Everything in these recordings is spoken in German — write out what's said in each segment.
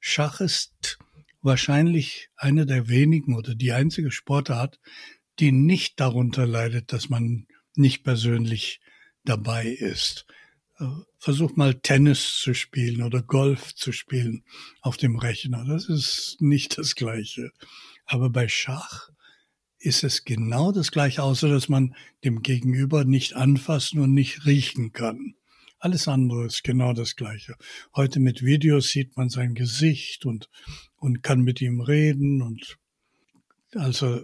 Schach ist wahrscheinlich eine der wenigen oder die einzige Sportart, die nicht darunter leidet, dass man nicht persönlich dabei ist. Äh, versuch mal Tennis zu spielen oder Golf zu spielen auf dem Rechner. Das ist nicht das Gleiche. Aber bei Schach ist es genau das Gleiche, außer dass man dem Gegenüber nicht anfassen und nicht riechen kann. Alles andere ist genau das Gleiche. Heute mit Videos sieht man sein Gesicht und, und kann mit ihm reden und also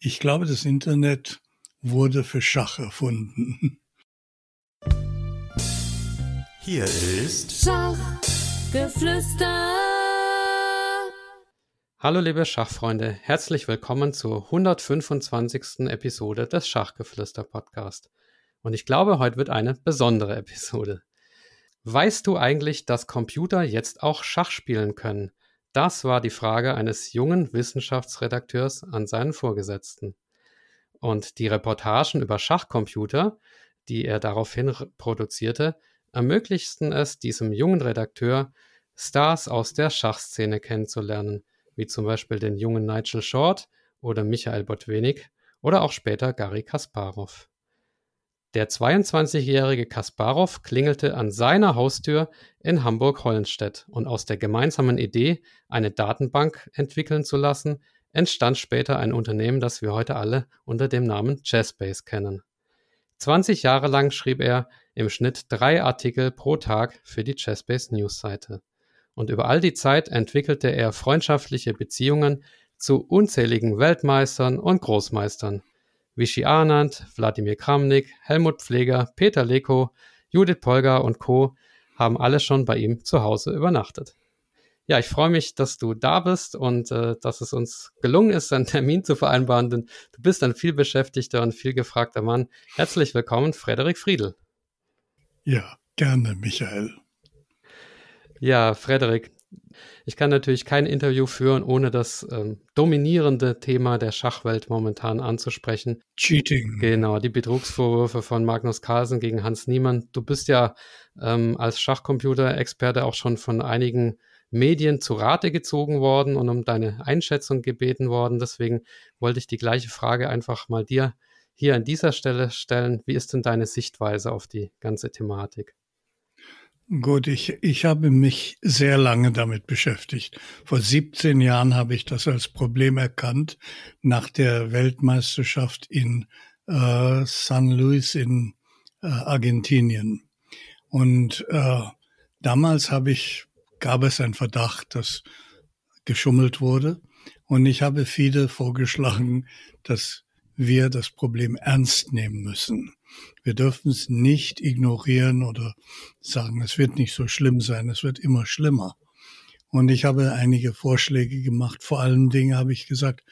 ich glaube, das Internet wurde für Schach erfunden. Hier ist Schachgeflüster. Hallo liebe Schachfreunde, herzlich willkommen zur 125. Episode des Schachgeflüster Podcast. Und ich glaube, heute wird eine besondere Episode. Weißt du eigentlich, dass Computer jetzt auch Schach spielen können? Das war die Frage eines jungen Wissenschaftsredakteurs an seinen Vorgesetzten. Und die Reportagen über Schachcomputer, die er daraufhin produzierte, ermöglichten es diesem jungen Redakteur, Stars aus der Schachszene kennenzulernen – wie zum Beispiel den jungen Nigel Short oder Michael Botwenig oder auch später Gary Kasparov. Der 22-jährige Kasparov klingelte an seiner Haustür in Hamburg-Hollenstedt und aus der gemeinsamen Idee, eine Datenbank entwickeln zu lassen, entstand später ein Unternehmen, das wir heute alle unter dem Namen Jazzbase kennen. 20 Jahre lang schrieb er im Schnitt drei Artikel pro Tag für die Jazzbase News-Seite und über all die Zeit entwickelte er freundschaftliche Beziehungen zu unzähligen Weltmeistern und Großmeistern. Vichy Arnand, Wladimir Kramnik, Helmut Pfleger, Peter Leko, Judith Polgar und Co. haben alle schon bei ihm zu Hause übernachtet. Ja, ich freue mich, dass du da bist und äh, dass es uns gelungen ist, einen Termin zu vereinbaren, denn du bist ein vielbeschäftigter und viel gefragter Mann. Herzlich willkommen, Frederik Friedel. Ja, gerne, Michael. Ja, Frederik, ich kann natürlich kein Interview führen, ohne das ähm, dominierende Thema der Schachwelt momentan anzusprechen. Cheating. Genau, die Betrugsvorwürfe von Magnus Carlsen gegen Hans Niemann. Du bist ja ähm, als Schachcomputer-Experte auch schon von einigen Medien zu Rate gezogen worden und um deine Einschätzung gebeten worden. Deswegen wollte ich die gleiche Frage einfach mal dir hier an dieser Stelle stellen. Wie ist denn deine Sichtweise auf die ganze Thematik? Gut, ich, ich habe mich sehr lange damit beschäftigt. Vor 17 Jahren habe ich das als Problem erkannt, nach der Weltmeisterschaft in äh, San Luis in äh, Argentinien. Und äh, damals habe ich, gab es einen Verdacht, dass geschummelt wurde. Und ich habe viele vorgeschlagen, dass wir das Problem ernst nehmen müssen. Wir dürfen es nicht ignorieren oder sagen, es wird nicht so schlimm sein, es wird immer schlimmer. Und ich habe einige Vorschläge gemacht. Vor allen Dingen habe ich gesagt,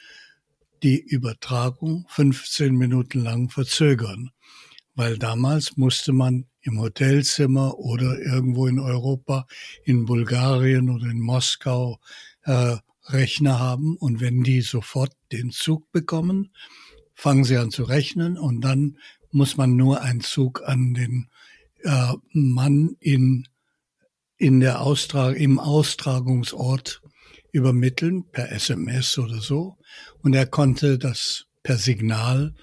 die Übertragung 15 Minuten lang verzögern. Weil damals musste man im Hotelzimmer oder irgendwo in Europa, in Bulgarien oder in Moskau äh, Rechner haben. Und wenn die sofort den Zug bekommen, fangen sie an zu rechnen und dann muss man nur einen Zug an den äh, Mann in, in der Austrag im Austragungsort übermitteln, per SMS oder so. Und er konnte das per Signal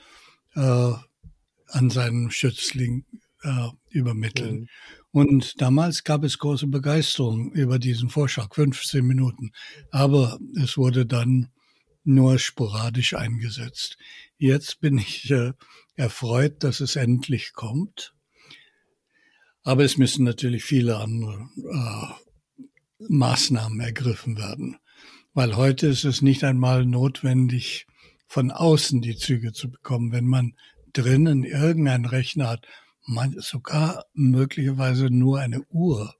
äh, an seinen Schützling äh, übermitteln. Mhm. Und damals gab es große Begeisterung über diesen Vorschlag, 15 Minuten. Aber es wurde dann nur sporadisch eingesetzt. Jetzt bin ich äh, erfreut, dass es endlich kommt. Aber es müssen natürlich viele andere äh, Maßnahmen ergriffen werden. Weil heute ist es nicht einmal notwendig, von außen die Züge zu bekommen. Wenn man drinnen irgendeinen Rechner hat, man sogar möglicherweise nur eine Uhr,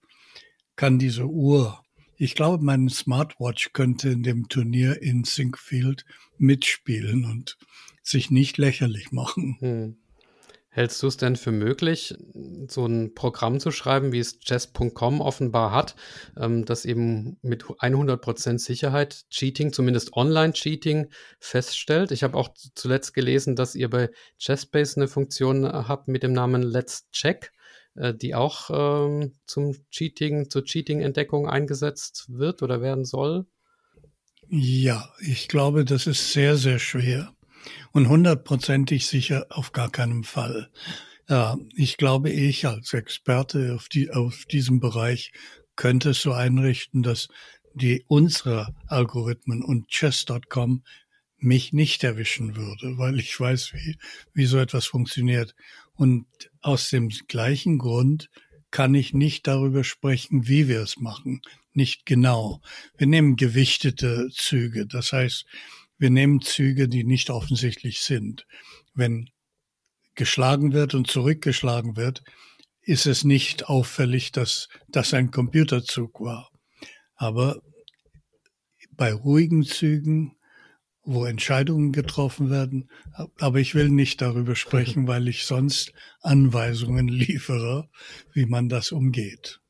kann diese Uhr, ich glaube, mein Smartwatch könnte in dem Turnier in Syncfield mitspielen und sich nicht lächerlich machen. Hm. Hältst du es denn für möglich, so ein Programm zu schreiben, wie es chess.com offenbar hat, ähm, das eben mit 100% Sicherheit Cheating, zumindest Online-Cheating, feststellt? Ich habe auch zuletzt gelesen, dass ihr bei Chessbase eine Funktion habt mit dem Namen Let's Check. äh, die auch ähm, zum Cheating, zur Cheating-Entdeckung eingesetzt wird oder werden soll? Ja, ich glaube, das ist sehr, sehr schwer und hundertprozentig sicher auf gar keinen Fall. Ja, ich glaube, ich als Experte auf, die, auf diesem Bereich könnte es so einrichten, dass die unsere Algorithmen und chess.com mich nicht erwischen würde, weil ich weiß, wie, wie so etwas funktioniert. Und aus dem gleichen Grund kann ich nicht darüber sprechen, wie wir es machen. Nicht genau. Wir nehmen gewichtete Züge. Das heißt, wir nehmen Züge, die nicht offensichtlich sind. Wenn geschlagen wird und zurückgeschlagen wird, ist es nicht auffällig, dass das ein Computerzug war. Aber bei ruhigen Zügen, wo Entscheidungen getroffen werden, aber ich will nicht darüber sprechen, weil ich sonst Anweisungen liefere, wie man das umgeht.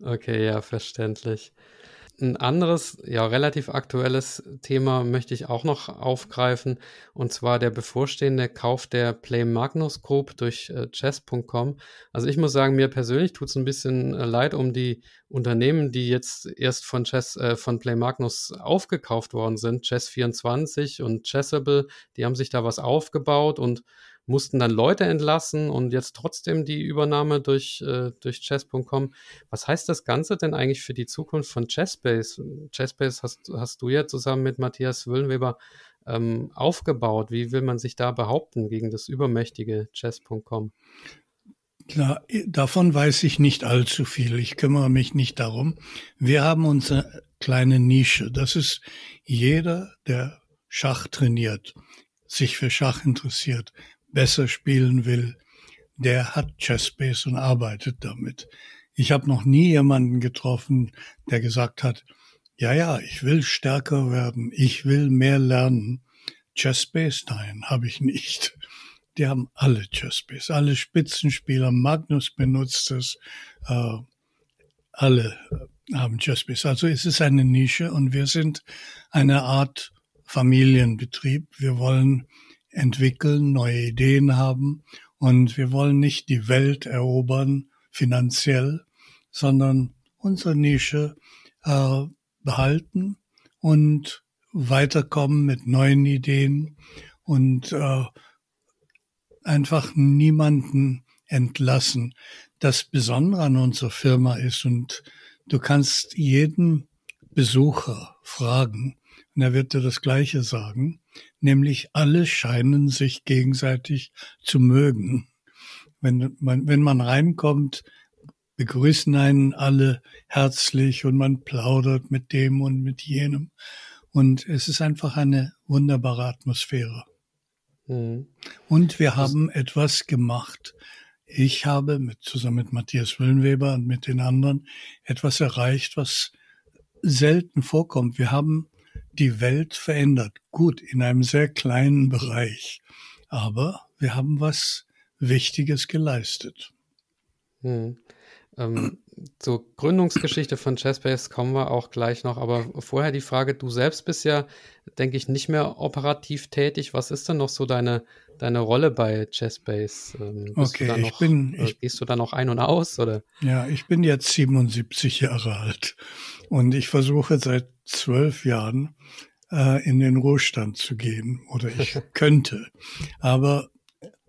Okay, ja, verständlich. Ein anderes, ja, relativ aktuelles Thema möchte ich auch noch aufgreifen, und zwar der bevorstehende Kauf der Play Magnus Group durch äh, chess.com. Also ich muss sagen, mir persönlich tut es ein bisschen äh, leid um die Unternehmen, die jetzt erst von Chess, äh, von Play Magnus aufgekauft worden sind. Chess24 und Chessable, die haben sich da was aufgebaut und mussten dann Leute entlassen und jetzt trotzdem die Übernahme durch, äh, durch Chess.com. Was heißt das Ganze denn eigentlich für die Zukunft von Chessbase? Chessbase hast, hast du ja zusammen mit Matthias Wüllenweber ähm, aufgebaut. Wie will man sich da behaupten gegen das übermächtige Chess.com? Klar, davon weiß ich nicht allzu viel. Ich kümmere mich nicht darum. Wir haben unsere kleine Nische. Das ist jeder, der Schach trainiert, sich für Schach interessiert, besser spielen will, der hat Chessbase und arbeitet damit. Ich habe noch nie jemanden getroffen, der gesagt hat, ja, ja, ich will stärker werden, ich will mehr lernen. Chessbase, nein, habe ich nicht. Die haben alle Chessbase, alle Spitzenspieler, Magnus benutzt es, äh, alle haben Chessbase. Also es ist eine Nische und wir sind eine Art Familienbetrieb. Wir wollen entwickeln, neue Ideen haben und wir wollen nicht die Welt erobern finanziell, sondern unsere Nische äh, behalten und weiterkommen mit neuen Ideen und äh, einfach niemanden entlassen. Das Besondere an unserer Firma ist, und du kannst jeden Besucher fragen, und er wird dir das Gleiche sagen, nämlich alle scheinen sich gegenseitig zu mögen. Wenn man, wenn man reinkommt, begrüßen einen alle herzlich und man plaudert mit dem und mit jenem. Und es ist einfach eine wunderbare Atmosphäre. Mhm. Und wir haben etwas gemacht. Ich habe mit, zusammen mit Matthias Willenweber und mit den anderen etwas erreicht, was selten vorkommt. Wir haben die Welt verändert. Gut, in einem sehr kleinen Bereich. Aber wir haben was Wichtiges geleistet. Hm. Ähm, zur Gründungsgeschichte von Chessbase kommen wir auch gleich noch, aber vorher die Frage, du selbst bist ja, denke ich, nicht mehr operativ tätig. Was ist denn noch so deine, deine Rolle bei Chessbase? Ähm, okay, noch, ich bin. Ich, gehst du da noch ein und aus? Oder? Ja, ich bin jetzt 77 Jahre alt und ich versuche seit zwölf Jahren äh, in den Ruhestand zu gehen oder ich könnte. Aber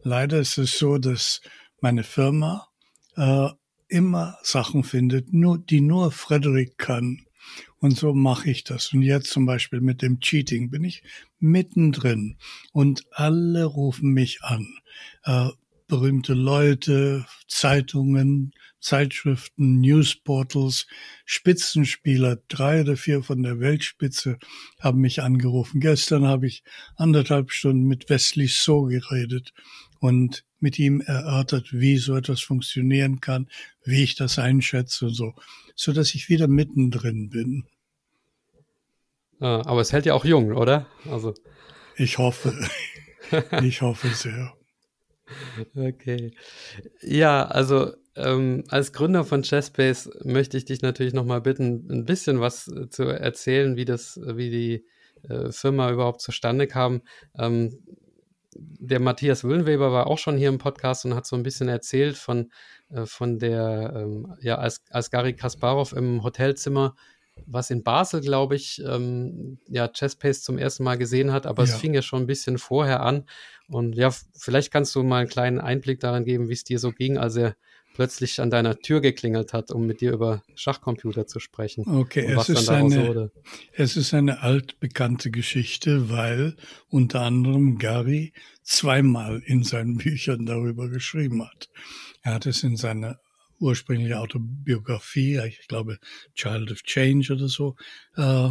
leider ist es so, dass meine Firma äh, immer Sachen findet, nur, die nur Frederik kann. Und so mache ich das. Und jetzt zum Beispiel mit dem Cheating bin ich mittendrin und alle rufen mich an. Äh, berühmte Leute, Zeitungen, Zeitschriften, Newsportals, Spitzenspieler, drei oder vier von der Weltspitze haben mich angerufen. Gestern habe ich anderthalb Stunden mit Wesley So geredet und mit ihm erörtert, wie so etwas funktionieren kann, wie ich das einschätze und so, so dass ich wieder mittendrin bin. Aber es hält ja auch jung, oder? Also. Ich hoffe. ich hoffe sehr. Okay. Ja, also ähm, als Gründer von Chessbase möchte ich dich natürlich nochmal bitten, ein bisschen was zu erzählen, wie das, wie die äh, Firma überhaupt zustande kam. Ähm, der Matthias Wöhnweber war auch schon hier im Podcast und hat so ein bisschen erzählt von, äh, von der, ähm, ja, als, als Gary Kasparov im Hotelzimmer was in Basel, glaube ich, ähm, ja, Chesspace zum ersten Mal gesehen hat, aber ja. es fing ja schon ein bisschen vorher an. Und ja, vielleicht kannst du mal einen kleinen Einblick daran geben, wie es dir so ging, als er plötzlich an deiner Tür geklingelt hat, um mit dir über Schachcomputer zu sprechen. Okay, es ist, eine, es ist eine altbekannte Geschichte, weil unter anderem Gary zweimal in seinen Büchern darüber geschrieben hat. Er hat es in seiner ursprüngliche Autobiografie, ich glaube Child of Change oder so, äh,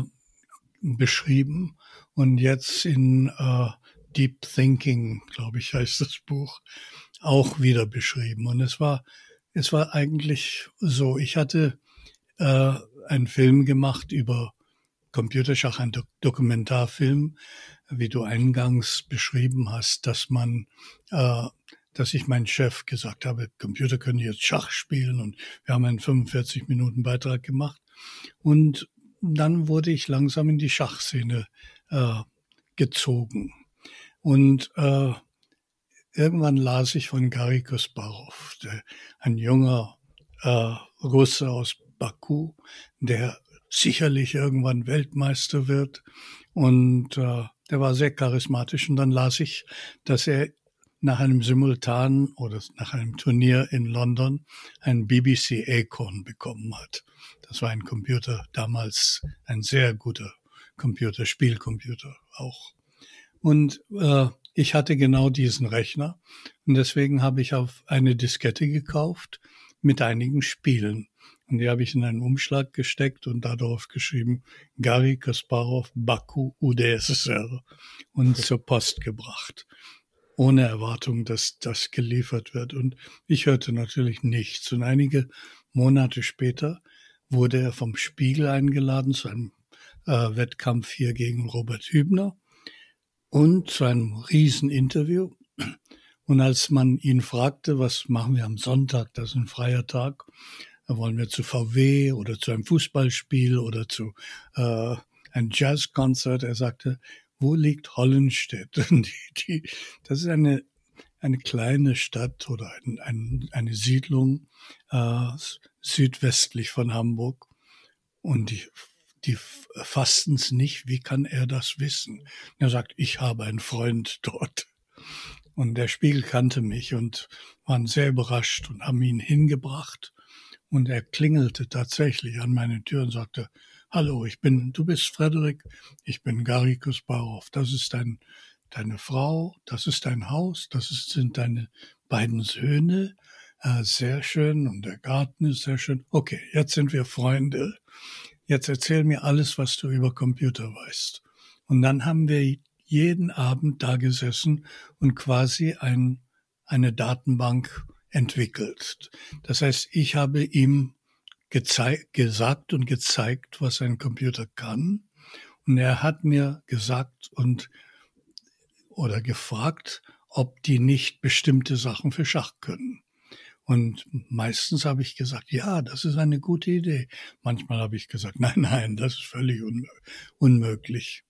beschrieben. Und jetzt in äh, Deep Thinking, glaube ich, heißt das Buch, auch wieder beschrieben. Und es war, es war eigentlich so, ich hatte äh, einen Film gemacht über Computerschach, ein Do Dokumentarfilm, wie du eingangs beschrieben hast, dass man äh, dass ich meinen Chef gesagt habe, Computer können jetzt Schach spielen und wir haben einen 45 Minuten Beitrag gemacht. Und dann wurde ich langsam in die Schachszene äh, gezogen. Und äh, irgendwann las ich von Gary Kasparov, der, ein junger äh, Russe aus Baku, der sicherlich irgendwann Weltmeister wird. Und äh, der war sehr charismatisch. Und dann las ich, dass er nach einem Simultan oder nach einem Turnier in London ein BBC Acorn bekommen hat. Das war ein Computer, damals ein sehr guter Computer, Spielcomputer auch. Und äh, ich hatte genau diesen Rechner und deswegen habe ich auf eine Diskette gekauft mit einigen Spielen. Und die habe ich in einen Umschlag gesteckt und darauf geschrieben, Gary Kasparov, Baku, UdSSR und zur Post gebracht ohne Erwartung, dass das geliefert wird. Und ich hörte natürlich nichts. Und einige Monate später wurde er vom Spiegel eingeladen zu einem äh, Wettkampf hier gegen Robert Hübner und zu einem Rieseninterview. Und als man ihn fragte, was machen wir am Sonntag, das ist ein freier Tag, wollen wir zu VW oder zu einem Fußballspiel oder zu äh, einem Jazzkonzert, er sagte, wo liegt Hollenstedt? Die, die, das ist eine, eine kleine Stadt oder ein, ein, eine Siedlung äh, südwestlich von Hamburg. Und die, die fasten es nicht. Wie kann er das wissen? Er sagt, ich habe einen Freund dort. Und der Spiegel kannte mich und waren sehr überrascht und haben ihn hingebracht. Und er klingelte tatsächlich an meine Tür und sagte, Hallo, ich bin, du bist Frederik, ich bin Gary Kusparov. Das ist dein, deine Frau, das ist dein Haus, das ist, sind deine beiden Söhne. Äh, sehr schön und der Garten ist sehr schön. Okay, jetzt sind wir Freunde. Jetzt erzähl mir alles, was du über Computer weißt. Und dann haben wir jeden Abend da gesessen und quasi ein, eine Datenbank entwickelt. Das heißt, ich habe ihm gesagt und gezeigt, was ein Computer kann. Und er hat mir gesagt und oder gefragt, ob die nicht bestimmte Sachen für Schach können. Und meistens habe ich gesagt, ja, das ist eine gute Idee. Manchmal habe ich gesagt, nein, nein, das ist völlig unmöglich.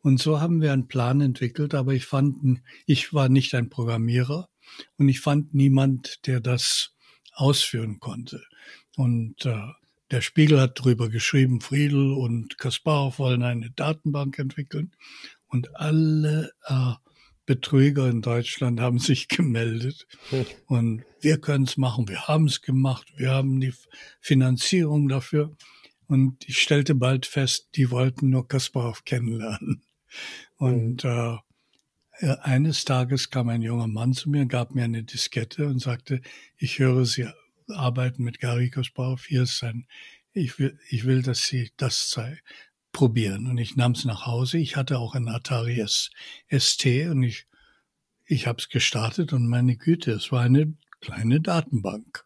Und so haben wir einen Plan entwickelt, aber ich fand, ich war nicht ein Programmierer und ich fand niemand, der das ausführen konnte. Und äh, der Spiegel hat darüber geschrieben, Friedel und Kasparov wollen eine Datenbank entwickeln. Und alle äh, Betrüger in Deutschland haben sich gemeldet. Und wir können es machen, wir haben es gemacht, wir haben die Finanzierung dafür. Und ich stellte bald fest, die wollten nur Kasparov kennenlernen. Und äh, eines Tages kam ein junger Mann zu mir, gab mir eine Diskette und sagte, ich höre Sie arbeiten mit Gary Kasparov. Hier ist sein, ich will, ich will, dass Sie das sei, probieren. Und ich nahm es nach Hause. Ich hatte auch ein Atari ST und ich, ich habe es gestartet und meine Güte, es war eine kleine Datenbank.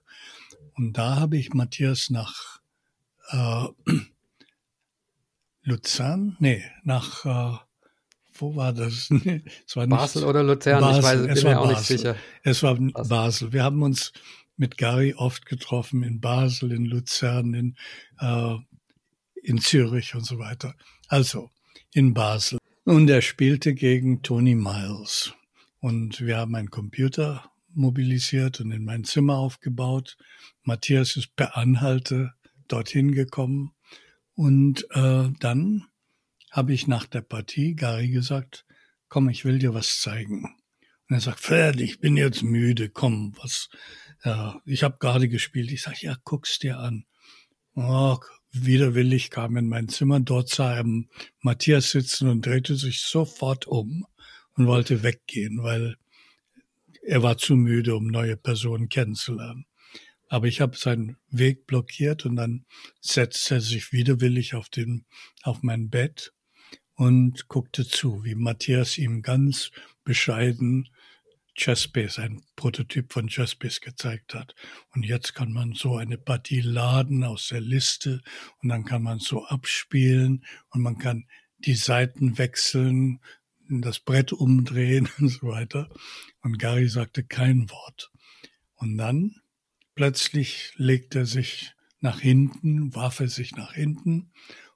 Und da habe ich Matthias nach äh, Luzern, nee, nach äh, wo war das? es war nicht Basel oder Luzern, Basel. ich weiß, bin mir auch Basel. nicht sicher. Es war Basel. Basel. Wir haben uns mit Gary oft getroffen in Basel, in Luzern, in, äh, in Zürich und so weiter. Also in Basel. Und er spielte gegen Tony Miles. Und wir haben einen Computer mobilisiert und in mein Zimmer aufgebaut. Matthias ist per Anhalte dorthin gekommen. Und äh, dann habe ich nach der Partie Gary gesagt, komm, ich will dir was zeigen. Und er sagt, Fred, ich bin jetzt müde, komm, was, ja, ich habe gerade gespielt. Ich sage, ja, guck's dir an. Oh, widerwillig kam in mein Zimmer, dort sah er Matthias sitzen und drehte sich sofort um und wollte weggehen, weil er war zu müde, um neue Personen kennenzulernen. Aber ich habe seinen Weg blockiert und dann setzte er sich widerwillig auf den, auf mein Bett und guckte zu, wie Matthias ihm ganz bescheiden Chessbase, ein Prototyp von Chessbase gezeigt hat. Und jetzt kann man so eine Partie laden aus der Liste und dann kann man so abspielen und man kann die Seiten wechseln, das Brett umdrehen und so weiter. Und Gary sagte kein Wort. Und dann plötzlich legte er sich nach hinten, warf er sich nach hinten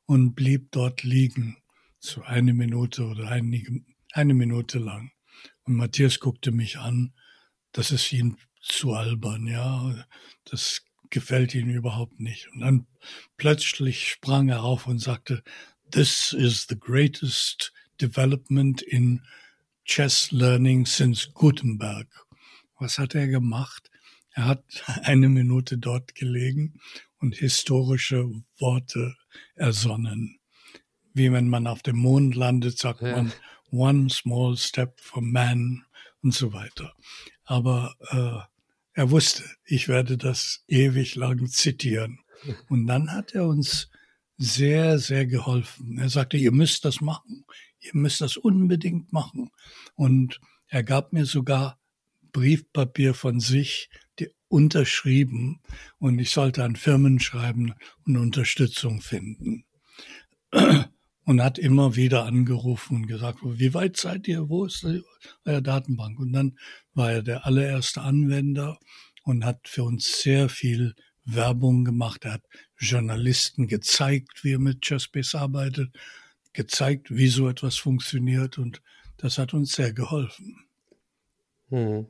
und blieb dort liegen, so eine Minute oder einige, eine Minute lang. Und Matthias guckte mich an, das ist ihm zu albern, ja, das gefällt ihm überhaupt nicht. Und dann plötzlich sprang er auf und sagte, This is the greatest development in chess learning since Gutenberg. Was hat er gemacht? Er hat eine Minute dort gelegen und historische Worte ersonnen. Wie wenn man auf dem Mond landet, sagt ja. man One Small Step for Man und so weiter. Aber äh, er wusste, ich werde das ewig lang zitieren. Und dann hat er uns sehr, sehr geholfen. Er sagte, ihr müsst das machen. Ihr müsst das unbedingt machen. Und er gab mir sogar Briefpapier von sich, die unterschrieben, und ich sollte an Firmen schreiben und Unterstützung finden. Und hat immer wieder angerufen und gesagt, wie weit seid ihr, wo ist eure Datenbank? Und dann war er der allererste Anwender und hat für uns sehr viel Werbung gemacht. Er hat Journalisten gezeigt, wie er mit Chessbase arbeitet, gezeigt, wie so etwas funktioniert und das hat uns sehr geholfen. Hm.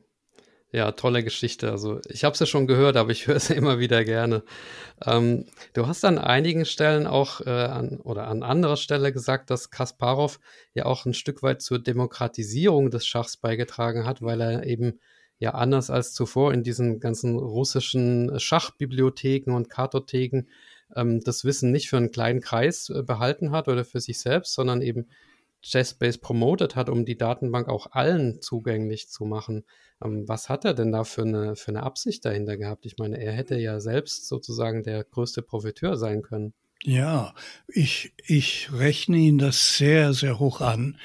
Ja, tolle Geschichte. Also ich habe es ja schon gehört, aber ich höre es immer wieder gerne. Ähm, du hast an einigen Stellen auch äh, an, oder an anderer Stelle gesagt, dass Kasparov ja auch ein Stück weit zur Demokratisierung des Schachs beigetragen hat, weil er eben ja anders als zuvor in diesen ganzen russischen Schachbibliotheken und Kartotheken ähm, das Wissen nicht für einen kleinen Kreis äh, behalten hat oder für sich selbst, sondern eben Chessbase promotet hat, um die Datenbank auch allen zugänglich zu machen. Ähm, was hat er denn da für eine, für eine Absicht dahinter gehabt? Ich meine, er hätte ja selbst sozusagen der größte Profiteur sein können. Ja, ich, ich rechne ihn das sehr, sehr hoch an.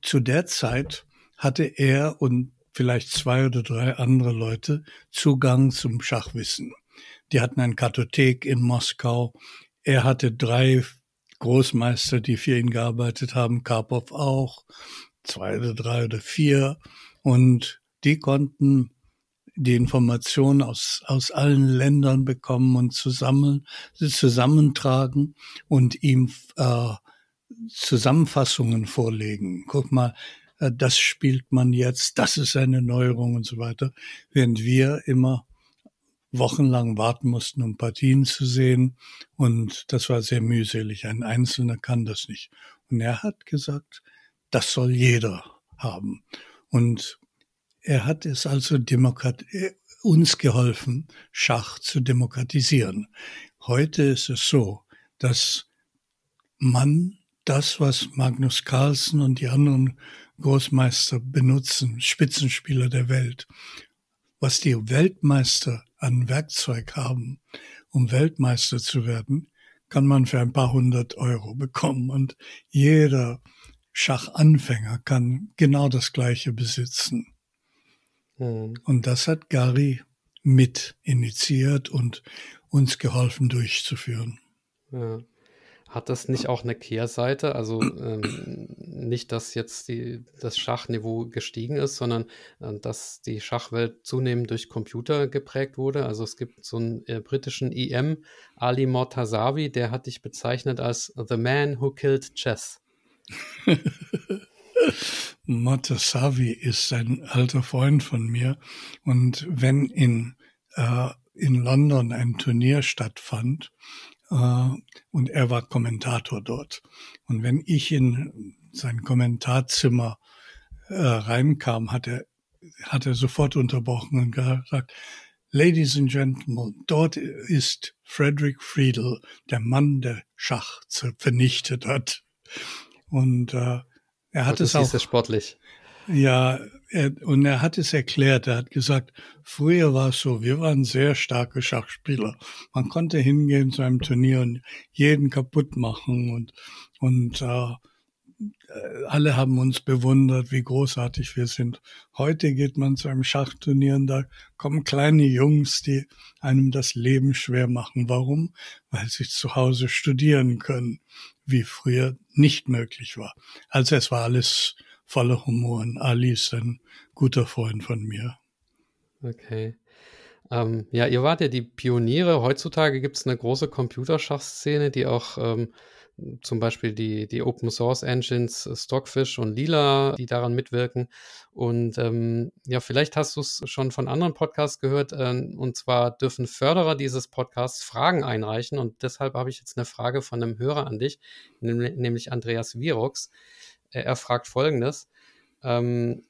Zu der Zeit hatte er und vielleicht zwei oder drei andere Leute Zugang zum Schachwissen. Die hatten ein Kartothek in Moskau. Er hatte drei Großmeister, die für ihn gearbeitet haben, Karpov auch, zwei oder drei oder vier. Und die konnten die Informationen aus, aus allen Ländern bekommen und zusammen, zusammentragen und ihm äh, Zusammenfassungen vorlegen. Guck mal, äh, das spielt man jetzt, das ist eine Neuerung und so weiter, während wir immer wochenlang warten mussten, um Partien zu sehen. Und das war sehr mühselig. Ein Einzelner kann das nicht. Und er hat gesagt, das soll jeder haben. Und er hat es also Demokrat uns geholfen, Schach zu demokratisieren. Heute ist es so, dass man das, was Magnus Carlsen und die anderen Großmeister benutzen, Spitzenspieler der Welt, was die Weltmeister an Werkzeug haben, um Weltmeister zu werden, kann man für ein paar hundert Euro bekommen. Und jeder Schachanfänger kann genau das Gleiche besitzen. Mhm. Und das hat Gary mit initiiert und uns geholfen durchzuführen. Ja. Hat das nicht auch eine Kehrseite? Also ähm, nicht, dass jetzt die, das Schachniveau gestiegen ist, sondern äh, dass die Schachwelt zunehmend durch Computer geprägt wurde. Also es gibt so einen äh, britischen EM, Ali Mortazawi, der hat dich bezeichnet als The Man Who Killed Chess. Motasavi ist ein alter Freund von mir. Und wenn in, äh, in London ein Turnier stattfand, und er war Kommentator dort. Und wenn ich in sein Kommentarzimmer äh, reinkam, hat er, hat er sofort unterbrochen und gesagt, Ladies and Gentlemen, dort ist Frederick Friedel, der Mann, der Schach vernichtet hat. Und äh, er hat es auch. Es sportlich. Ja, er, und er hat es erklärt. Er hat gesagt, früher war es so, wir waren sehr starke Schachspieler. Man konnte hingehen zu einem Turnier und jeden kaputt machen und und äh, alle haben uns bewundert, wie großartig wir sind. Heute geht man zu einem Schachturnier und da kommen kleine Jungs, die einem das Leben schwer machen. Warum? Weil sie zu Hause studieren können, wie früher nicht möglich war. Also es war alles voller Humor und Ali ist ein guter Freund von mir. Okay. Ähm, ja, ihr wart ja die Pioniere. Heutzutage gibt es eine große Computerschachszene, die auch ähm, zum Beispiel die, die Open Source Engines äh, Stockfish und Lila, die daran mitwirken. Und ähm, ja, vielleicht hast du es schon von anderen Podcasts gehört. Äh, und zwar dürfen Förderer dieses Podcasts Fragen einreichen. Und deshalb habe ich jetzt eine Frage von einem Hörer an dich, nämlich Andreas Virox. Er fragt folgendes. Ähm,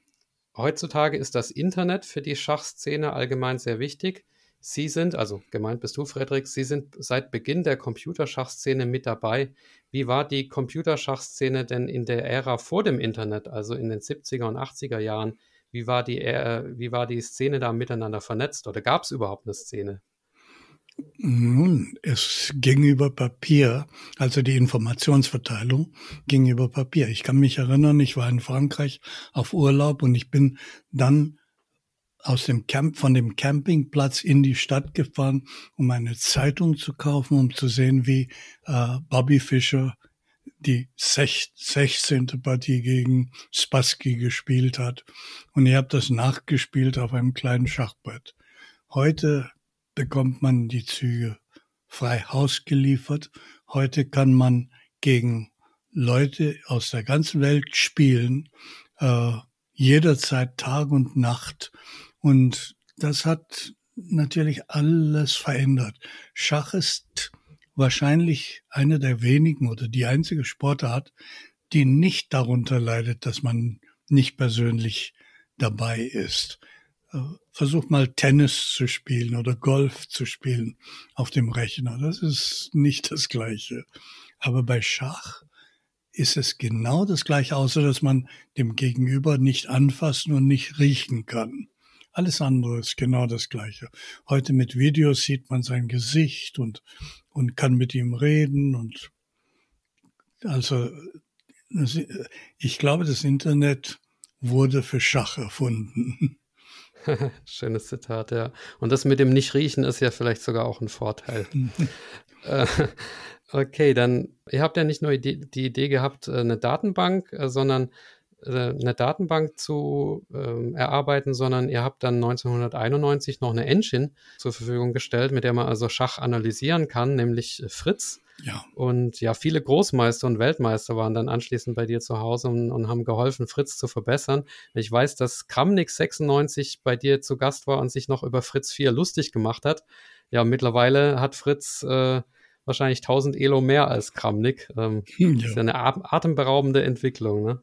heutzutage ist das Internet für die Schachszene allgemein sehr wichtig. Sie sind, also gemeint bist du, Frederik, Sie sind seit Beginn der Computerschachszene mit dabei. Wie war die Computerschachszene denn in der Ära vor dem Internet, also in den 70er und 80er Jahren? Wie war die, äh, wie war die Szene da miteinander vernetzt oder gab es überhaupt eine Szene? Nun, es ging über Papier, also die Informationsverteilung ging über Papier. Ich kann mich erinnern, ich war in Frankreich auf Urlaub und ich bin dann aus dem Camp, von dem Campingplatz in die Stadt gefahren, um eine Zeitung zu kaufen, um zu sehen, wie äh, Bobby Fischer die 16. Partie gegen Spassky gespielt hat. Und ich habe das nachgespielt auf einem kleinen Schachbrett. Heute bekommt man die Züge frei Haus geliefert. Heute kann man gegen Leute aus der ganzen Welt spielen, äh, jederzeit Tag und Nacht und das hat natürlich alles verändert. Schach ist wahrscheinlich eine der wenigen oder die einzige Sportart, die nicht darunter leidet, dass man nicht persönlich dabei ist. Äh, versuch mal Tennis zu spielen oder Golf zu spielen auf dem Rechner. Das ist nicht das Gleiche. Aber bei Schach ist es genau das Gleiche, außer dass man dem Gegenüber nicht anfassen und nicht riechen kann. Alles andere ist genau das Gleiche. Heute mit Videos sieht man sein Gesicht und, und kann mit ihm reden und also ich glaube, das Internet wurde für Schach erfunden. Schönes Zitat, ja. Und das mit dem Nicht-Riechen ist ja vielleicht sogar auch ein Vorteil. Äh, okay, dann, ihr habt ja nicht nur die, die Idee gehabt, äh, eine Datenbank, äh, sondern eine Datenbank zu äh, erarbeiten, sondern ihr habt dann 1991 noch eine Engine zur Verfügung gestellt, mit der man also Schach analysieren kann, nämlich Fritz. Ja. Und ja, viele Großmeister und Weltmeister waren dann anschließend bei dir zu Hause und, und haben geholfen, Fritz zu verbessern. Ich weiß, dass Kramnik 96 bei dir zu Gast war und sich noch über Fritz 4 lustig gemacht hat. Ja, mittlerweile hat Fritz äh, wahrscheinlich 1000 Elo mehr als Kramnik. Ähm, hm, ja. Das ist ja eine atemberaubende Entwicklung. Ne?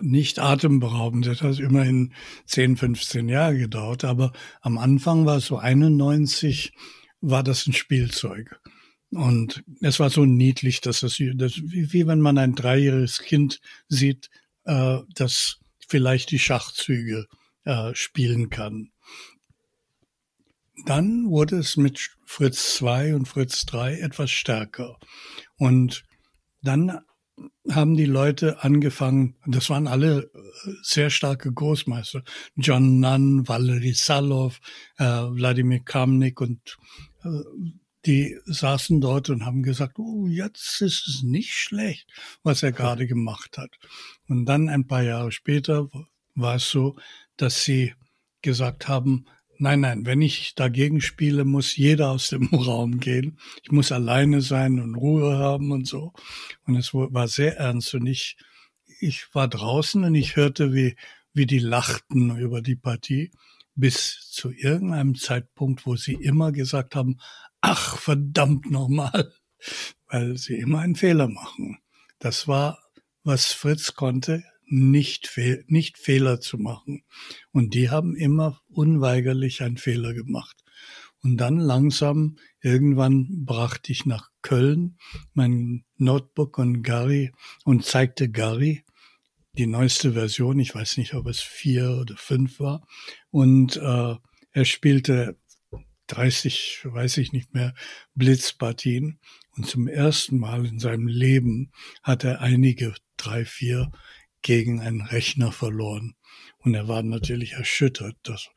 nicht atemberaubend. Das hat immerhin 10, 15 Jahre gedauert. Aber am Anfang war es so 91, war das ein Spielzeug. Und es war so niedlich, dass das, das wie, wenn man ein dreijähriges Kind sieht, äh, das vielleicht die Schachzüge äh, spielen kann. Dann wurde es mit Fritz 2 und Fritz 3 etwas stärker. Und dann haben die Leute angefangen, das waren alle äh, sehr starke Großmeister, John Nunn, Valery Salov, äh, Wladimir Kramnik und äh, die saßen dort und haben gesagt, oh, jetzt ist es nicht schlecht, was er gerade gemacht hat. Und dann ein paar Jahre später war es so, dass sie gesagt haben, Nein, nein, wenn ich dagegen spiele, muss jeder aus dem Raum gehen. Ich muss alleine sein und Ruhe haben und so. Und es war sehr ernst und ich, ich war draußen und ich hörte, wie, wie die lachten über die Partie, bis zu irgendeinem Zeitpunkt, wo sie immer gesagt haben, ach verdammt nochmal, weil sie immer einen Fehler machen. Das war, was Fritz konnte, nicht, fehl, nicht Fehler zu machen. Und die haben immer unweigerlich einen Fehler gemacht. Und dann langsam, irgendwann brachte ich nach Köln mein Notebook und Gary und zeigte Gary die neueste Version. Ich weiß nicht, ob es vier oder fünf war. Und äh, er spielte 30, weiß ich nicht mehr, Blitzpartien. Und zum ersten Mal in seinem Leben hat er einige, drei, vier, gegen einen Rechner verloren. Und er war natürlich erschüttert. Dass,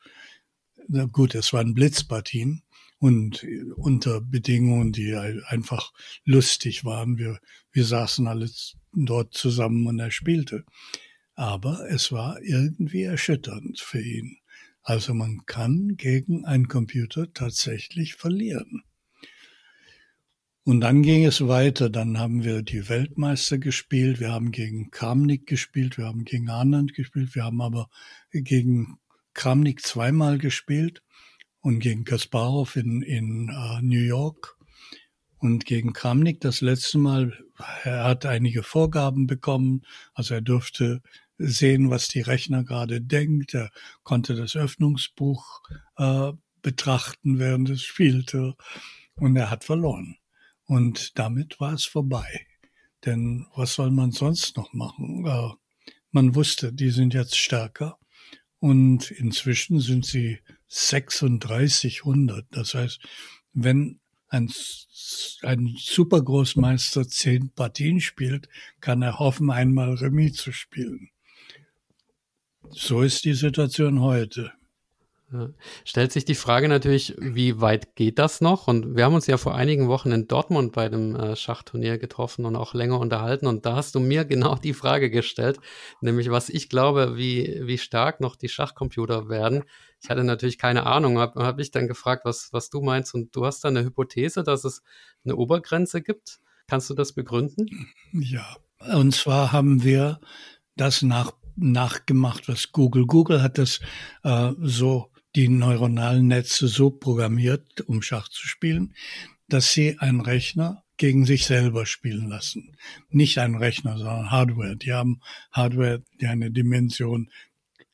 na gut, es waren Blitzpartien und unter Bedingungen, die einfach lustig waren. Wir, wir saßen alle dort zusammen und er spielte. Aber es war irgendwie erschütternd für ihn. Also man kann gegen einen Computer tatsächlich verlieren. Und dann ging es weiter. Dann haben wir die Weltmeister gespielt. Wir haben gegen Kramnik gespielt. Wir haben gegen Anand gespielt. Wir haben aber gegen Kramnik zweimal gespielt und gegen Kasparov in, in uh, New York und gegen Kramnik das letzte Mal. Er hat einige Vorgaben bekommen, also er durfte sehen, was die Rechner gerade denkt. Er konnte das Öffnungsbuch äh, betrachten, während es spielte und er hat verloren. Und damit war es vorbei. Denn was soll man sonst noch machen? Äh, man wusste, die sind jetzt stärker und inzwischen sind sie 3600. Das heißt, wenn ein, ein Supergroßmeister zehn Partien spielt, kann er hoffen, einmal Remis zu spielen. So ist die Situation heute. Ja. Stellt sich die Frage natürlich, wie weit geht das noch? Und wir haben uns ja vor einigen Wochen in Dortmund bei dem äh, Schachturnier getroffen und auch länger unterhalten. Und da hast du mir genau die Frage gestellt, nämlich was ich glaube, wie, wie stark noch die Schachcomputer werden. Ich hatte natürlich keine Ahnung, habe hab ich dann gefragt, was, was du meinst. Und du hast da eine Hypothese, dass es eine Obergrenze gibt. Kannst du das begründen? Ja, und zwar haben wir das nach, nachgemacht, was Google. Google hat das äh, so die neuronalen Netze so programmiert, um Schach zu spielen, dass sie einen Rechner gegen sich selber spielen lassen. Nicht einen Rechner, sondern Hardware. Die haben Hardware, die eine Dimension,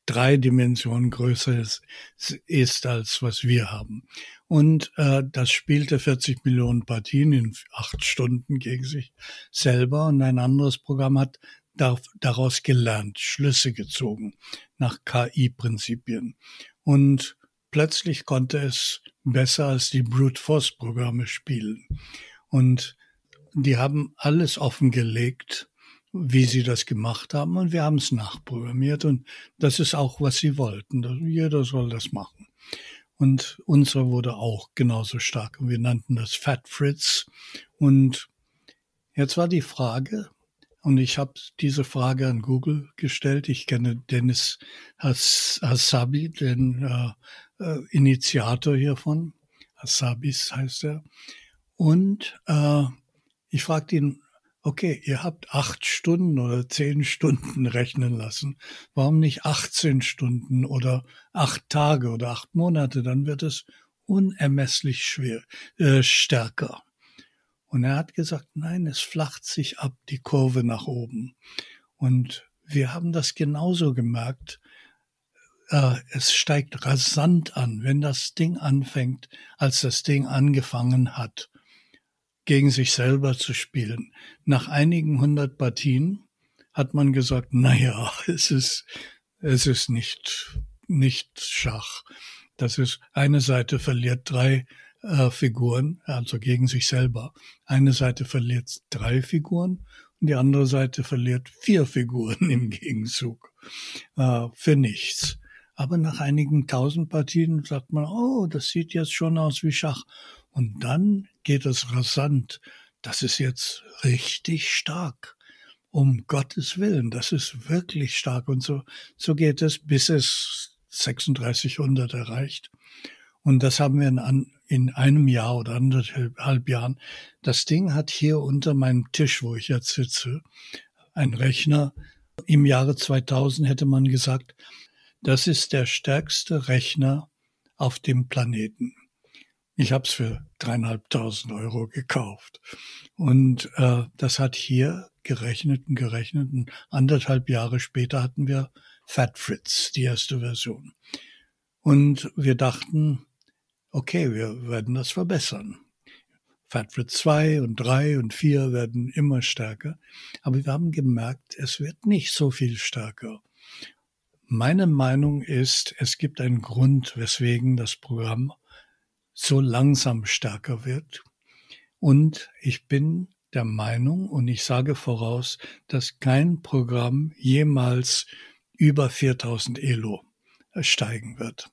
drei Dimensionen größer ist, ist als was wir haben. Und äh, das spielte 40 Millionen Partien in acht Stunden gegen sich selber. Und ein anderes Programm hat daraus gelernt, Schlüsse gezogen nach KI-Prinzipien. Und plötzlich konnte es besser als die Brute Force Programme spielen. Und die haben alles offengelegt, wie sie das gemacht haben und wir haben es nachprogrammiert und das ist auch, was sie wollten. Jeder soll das machen. Und unsere wurde auch genauso stark und wir nannten das Fat Fritz. Und jetzt war die Frage, und ich habe diese Frage an Google gestellt. Ich kenne Dennis Hasabi, den äh, äh, Initiator hiervon. Hasabis heißt er. Und äh, ich fragte ihn, okay, ihr habt acht Stunden oder zehn Stunden rechnen lassen. Warum nicht 18 Stunden oder acht Tage oder acht Monate? Dann wird es unermesslich schwer, äh, stärker. Und er hat gesagt, nein, es flacht sich ab, die Kurve nach oben. Und wir haben das genauso gemerkt. Äh, es steigt rasant an, wenn das Ding anfängt, als das Ding angefangen hat, gegen sich selber zu spielen. Nach einigen hundert Partien hat man gesagt, naja, es ist, es ist nicht, nicht Schach. Das ist, eine Seite verliert drei äh, Figuren, also gegen sich selber. Eine Seite verliert drei Figuren und die andere Seite verliert vier Figuren im Gegenzug äh, für nichts. Aber nach einigen tausend Partien sagt man, oh, das sieht jetzt schon aus wie Schach. Und dann geht es rasant. Das ist jetzt richtig stark. Um Gottes Willen, das ist wirklich stark. Und so, so geht es, bis es 3600 erreicht. Und das haben wir in, in einem Jahr oder anderthalb Jahren. Das Ding hat hier unter meinem Tisch, wo ich jetzt sitze, ein Rechner Im Jahre 2000 hätte man gesagt, das ist der stärkste Rechner auf dem Planeten. Ich habe es für dreieinhalbtausend Euro gekauft. Und äh, das hat hier gerechnet und gerechnet. Und anderthalb Jahre später hatten wir Fat Fritz, die erste Version. Und wir dachten, okay, wir werden das verbessern. Fat Fritz 2 und 3 und 4 werden immer stärker. Aber wir haben gemerkt, es wird nicht so viel stärker. Meine Meinung ist, es gibt einen Grund, weswegen das Programm so langsam stärker wird. Und ich bin der Meinung und ich sage voraus, dass kein Programm jemals über 4000 Elo steigen wird.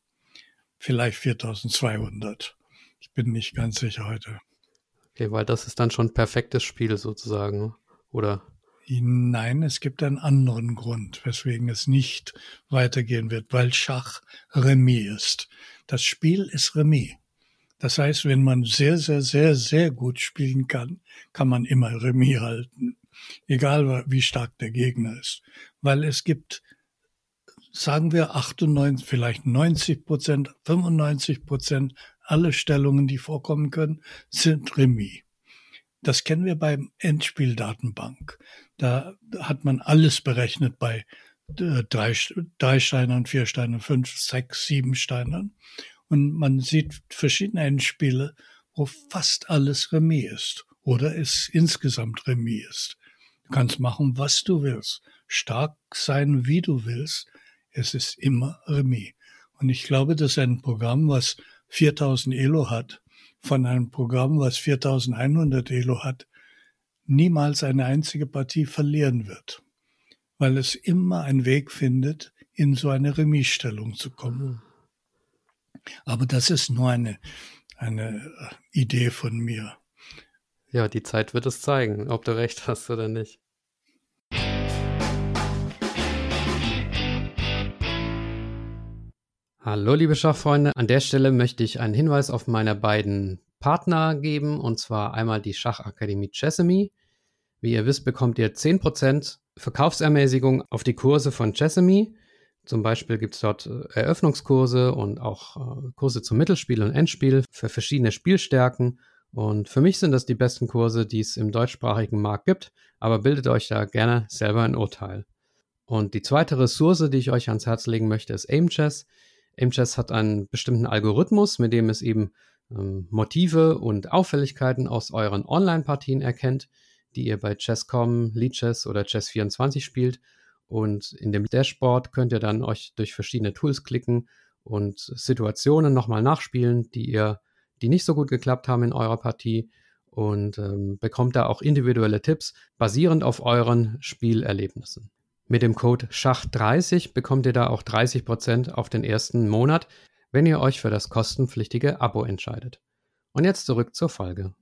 Vielleicht 4200. Ich bin nicht ganz sicher heute. Okay, weil das ist dann schon ein perfektes Spiel sozusagen, oder? Nein, es gibt einen anderen Grund, weswegen es nicht weitergehen wird, weil Schach Remis ist. Das Spiel ist Remis. Das heißt, wenn man sehr, sehr, sehr, sehr gut spielen kann, kann man immer Remis halten. Egal wie stark der Gegner ist. Weil es gibt, sagen wir 98, vielleicht 90 Prozent, 95 Prozent, alle Stellungen, die vorkommen können, sind Remis. Das kennen wir beim Endspieldatenbank. Da hat man alles berechnet bei äh, drei, drei Steinern, vier Steinern, fünf, sechs, sieben Steinern. Und man sieht verschiedene Endspiele, wo fast alles Remis ist oder es insgesamt Remis ist. Du kannst machen, was du willst, stark sein, wie du willst. Es ist immer Remis. Und ich glaube, dass ein Programm, was 4000 Elo hat, von einem Programm, was 4100 Elo hat, niemals eine einzige Partie verlieren wird, weil es immer einen Weg findet, in so eine Remisstellung zu kommen. Aber das ist nur eine, eine Idee von mir. Ja, die Zeit wird es zeigen, ob du recht hast oder nicht. Hallo liebe Schachfreunde, an der Stelle möchte ich einen Hinweis auf meine beiden Partner geben, und zwar einmal die Schachakademie Chessamy. Wie ihr wisst, bekommt ihr 10% Verkaufsermäßigung auf die Kurse von Chessamy. Zum Beispiel gibt es dort äh, Eröffnungskurse und auch äh, Kurse zum Mittelspiel und Endspiel für verschiedene Spielstärken. Und für mich sind das die besten Kurse, die es im deutschsprachigen Markt gibt, aber bildet euch da gerne selber ein Urteil. Und die zweite Ressource, die ich euch ans Herz legen möchte, ist Aimchess. Aimchess hat einen bestimmten Algorithmus, mit dem es eben ähm, Motive und Auffälligkeiten aus euren Online-Partien erkennt, die ihr bei Chess.com, Leadchess oder Chess24 spielt und in dem Dashboard könnt ihr dann euch durch verschiedene Tools klicken und Situationen nochmal nachspielen, die ihr, die nicht so gut geklappt haben in eurer Partie und ähm, bekommt da auch individuelle Tipps basierend auf euren Spielerlebnissen. Mit dem Code Schach30 bekommt ihr da auch 30% auf den ersten Monat, wenn ihr euch für das kostenpflichtige Abo entscheidet. Und jetzt zurück zur Folge.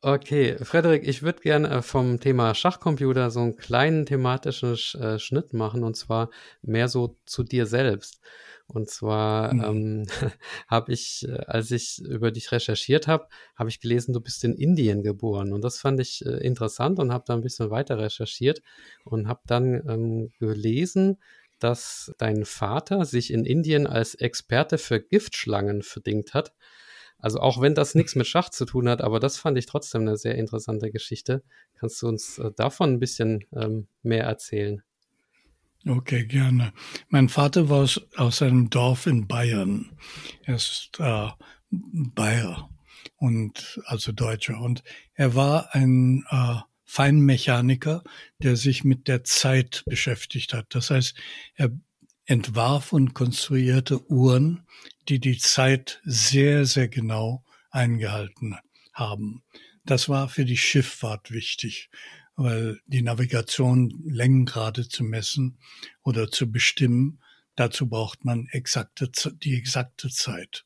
Okay, Frederik, ich würde gerne äh, vom Thema Schachcomputer so einen kleinen thematischen äh, Schnitt machen und zwar mehr so zu dir selbst. Und zwar mhm. ähm, habe ich, äh, als ich über dich recherchiert habe, habe ich gelesen, du bist in Indien geboren. Und das fand ich äh, interessant und habe da ein bisschen weiter recherchiert und habe dann ähm, gelesen, dass dein Vater sich in Indien als Experte für Giftschlangen verdingt hat. Also auch wenn das nichts mit Schach zu tun hat, aber das fand ich trotzdem eine sehr interessante Geschichte. Kannst du uns äh, davon ein bisschen ähm, mehr erzählen? Okay, gerne. Mein Vater war aus, einem Dorf in Bayern. Er ist äh, Bayer und also Deutscher. Und er war ein äh, Feinmechaniker, der sich mit der Zeit beschäftigt hat. Das heißt, er entwarf und konstruierte Uhren, die die Zeit sehr, sehr genau eingehalten haben. Das war für die Schifffahrt wichtig, weil die Navigation Längengrade zu messen oder zu bestimmen, dazu braucht man exakte, die exakte Zeit.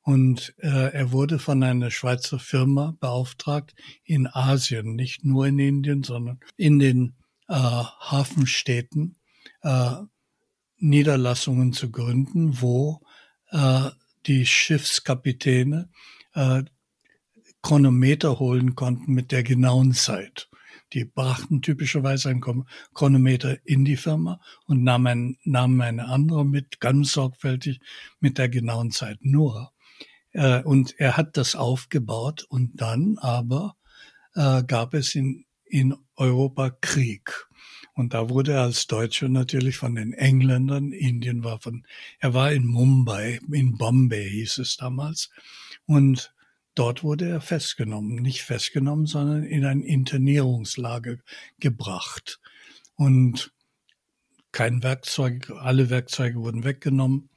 Und äh, er wurde von einer Schweizer Firma beauftragt in Asien, nicht nur in Indien, sondern in den äh, Hafenstädten äh, Niederlassungen zu gründen, wo äh, die Schiffskapitäne äh, Chronometer holen konnten mit der genauen Zeit. Die brachten typischerweise ein Chronometer in die Firma und nahmen, nahmen eine andere mit, ganz sorgfältig mit der genauen Zeit nur. Äh, und er hat das aufgebaut und dann aber äh, gab es in, in Europa Krieg. Und da wurde er als Deutscher natürlich von den Engländern, Indien war von, er war in Mumbai, in Bombay hieß es damals. Und Dort wurde er festgenommen, nicht festgenommen, sondern in ein Internierungslager gebracht. Und kein Werkzeug, alle Werkzeuge wurden weggenommen.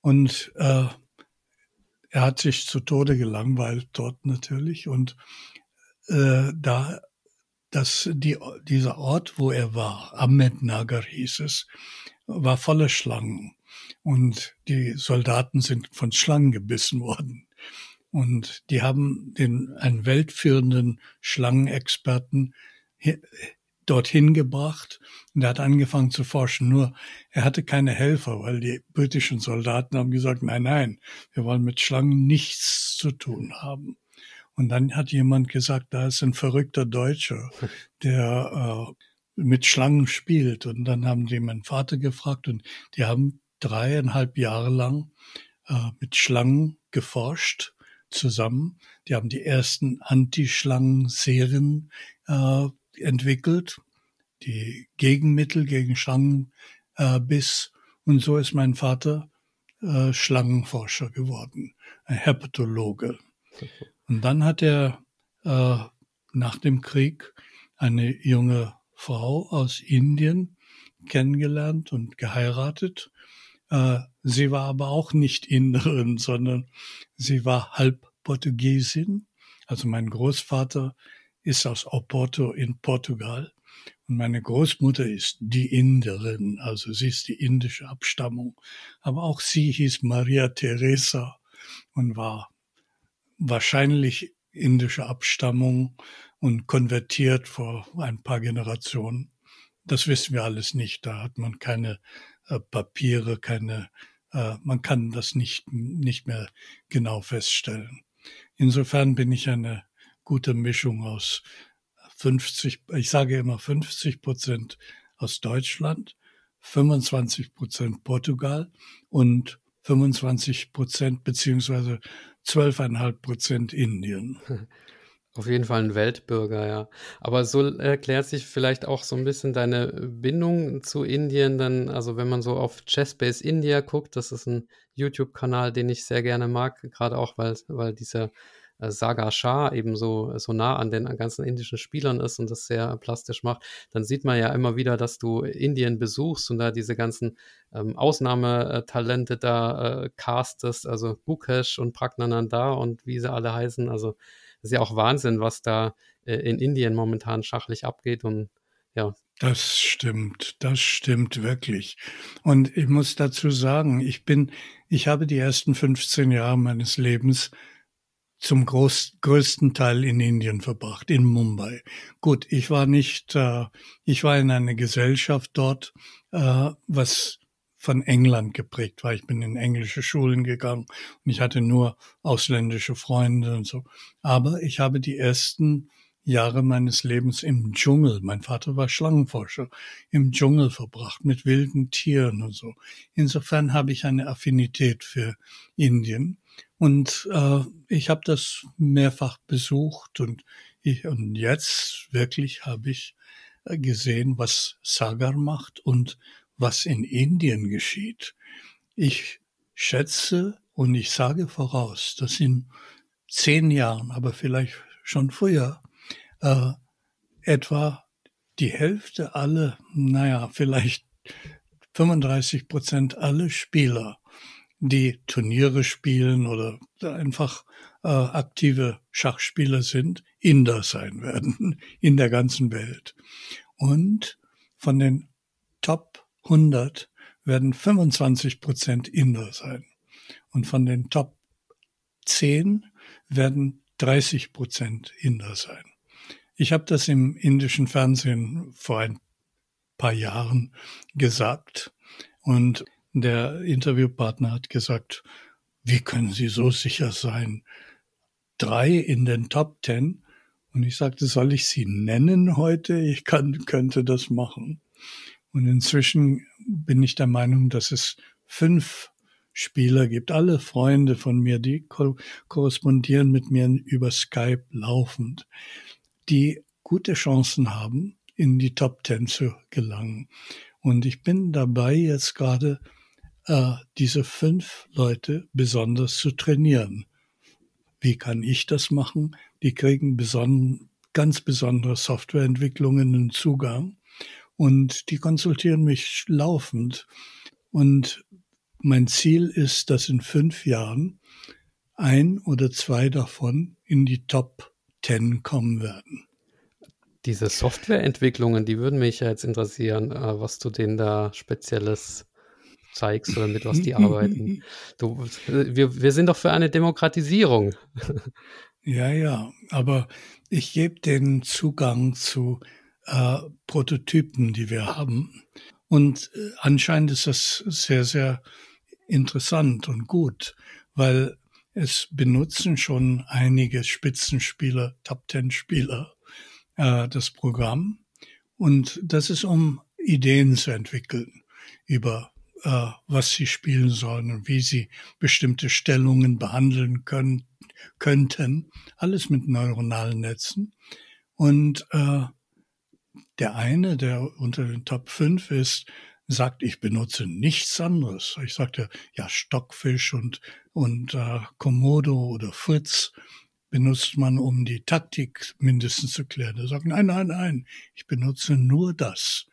Und äh, er hat sich zu Tode gelangweilt dort natürlich. Und äh, da dass die, dieser Ort, wo er war, Ahmednagar hieß es, war voller Schlangen. Und die Soldaten sind von Schlangen gebissen worden. Und die haben den, einen weltführenden Schlangenexperten dorthin gebracht und er hat angefangen zu forschen. Nur er hatte keine Helfer, weil die britischen Soldaten haben gesagt, nein, nein, wir wollen mit Schlangen nichts zu tun haben. Und dann hat jemand gesagt, da ist ein verrückter Deutscher, der äh, mit Schlangen spielt. Und dann haben die meinen Vater gefragt und die haben dreieinhalb Jahre lang äh, mit Schlangen geforscht zusammen. Die haben die ersten Antischlangenserien äh, entwickelt, die Gegenmittel gegen Schlangenbiss. Äh, und so ist mein Vater äh, Schlangenforscher geworden, ein Herpetologe. Und dann hat er äh, nach dem Krieg eine junge Frau aus Indien kennengelernt und geheiratet. Äh, sie war aber auch nicht Inderin, sondern sie war halb Portugiesin. Also mein Großvater ist aus Oporto in Portugal und meine Großmutter ist die Inderin, also sie ist die indische Abstammung. Aber auch sie hieß Maria Teresa und war wahrscheinlich indische Abstammung und konvertiert vor ein paar Generationen. Das wissen wir alles nicht. Da hat man keine Papiere, keine, äh, man kann das nicht, nicht mehr genau feststellen. Insofern bin ich eine gute Mischung aus 50, ich sage immer 50 Prozent aus Deutschland, 25 Prozent Portugal und 25 Prozent beziehungsweise 12,5 Prozent Indien. Auf jeden Fall ein Weltbürger, ja. Aber so erklärt sich vielleicht auch so ein bisschen deine Bindung zu Indien. Dann, also wenn man so auf Chessbase India guckt, das ist ein YouTube-Kanal, den ich sehr gerne mag, gerade auch, weil, weil dieser äh, Saga Shah eben so, so nah an den ganzen indischen Spielern ist und das sehr plastisch macht, dann sieht man ja immer wieder, dass du Indien besuchst und da diese ganzen ähm, Ausnahmetalente da äh, castest, also Gukesh und Pragnananda und wie sie alle heißen. Also ist ja auch Wahnsinn, was da äh, in Indien momentan schachlich abgeht und ja. Das stimmt, das stimmt wirklich. Und ich muss dazu sagen, ich bin, ich habe die ersten 15 Jahre meines Lebens zum groß, größten Teil in Indien verbracht, in Mumbai. Gut, ich war nicht, äh, ich war in einer Gesellschaft dort, äh, was von England geprägt war. Ich bin in englische Schulen gegangen und ich hatte nur ausländische Freunde und so. Aber ich habe die ersten Jahre meines Lebens im Dschungel, mein Vater war Schlangenforscher, im Dschungel verbracht mit wilden Tieren und so. Insofern habe ich eine Affinität für Indien und äh, ich habe das mehrfach besucht und ich, und jetzt wirklich habe ich äh, gesehen, was Sagar macht und was in Indien geschieht. Ich schätze und ich sage voraus, dass in zehn Jahren, aber vielleicht schon früher, äh, etwa die Hälfte alle, naja, vielleicht 35 Prozent alle Spieler, die Turniere spielen oder einfach äh, aktive Schachspieler sind, Inder sein werden in der ganzen Welt. Und von den Top 100 werden 25 Prozent Inder sein. Und von den Top 10 werden 30 Prozent Inder sein. Ich habe das im indischen Fernsehen vor ein paar Jahren gesagt und der Interviewpartner hat gesagt, wie können Sie so sicher sein? drei in den Top Ten. Und ich sagte, soll ich sie nennen heute? Ich kann, könnte das machen. Und inzwischen bin ich der Meinung, dass es fünf Spieler gibt, alle Freunde von mir, die ko korrespondieren mit mir über Skype laufend, die gute Chancen haben, in die Top Ten zu gelangen. Und ich bin dabei, jetzt gerade äh, diese fünf Leute besonders zu trainieren. Wie kann ich das machen? Die kriegen beson ganz besondere Softwareentwicklungen und Zugang und die konsultieren mich laufend. Und mein Ziel ist, dass in fünf Jahren ein oder zwei davon in die Top Ten kommen werden. Diese Softwareentwicklungen, die würden mich ja jetzt interessieren, äh, was du denen da Spezielles zeigst oder mit was die arbeiten. Du, wir, wir sind doch für eine Demokratisierung. Ja, ja, aber ich gebe den Zugang zu äh, Prototypen, die wir haben. Und äh, anscheinend ist das sehr, sehr interessant und gut, weil es benutzen schon einige Spitzenspieler, Top-Ten-Spieler äh, das Programm. Und das ist, um Ideen zu entwickeln über äh, was sie spielen sollen und wie sie bestimmte Stellungen behandeln können, könnten. Alles mit neuronalen Netzen. Und äh, der eine, der unter den Top 5 ist, sagt, ich benutze nichts anderes. Ich sagte, ja, Stockfisch und, und äh, Komodo oder Fritz benutzt man, um die Taktik mindestens zu klären. Er sagt, nein, nein, nein, ich benutze nur das.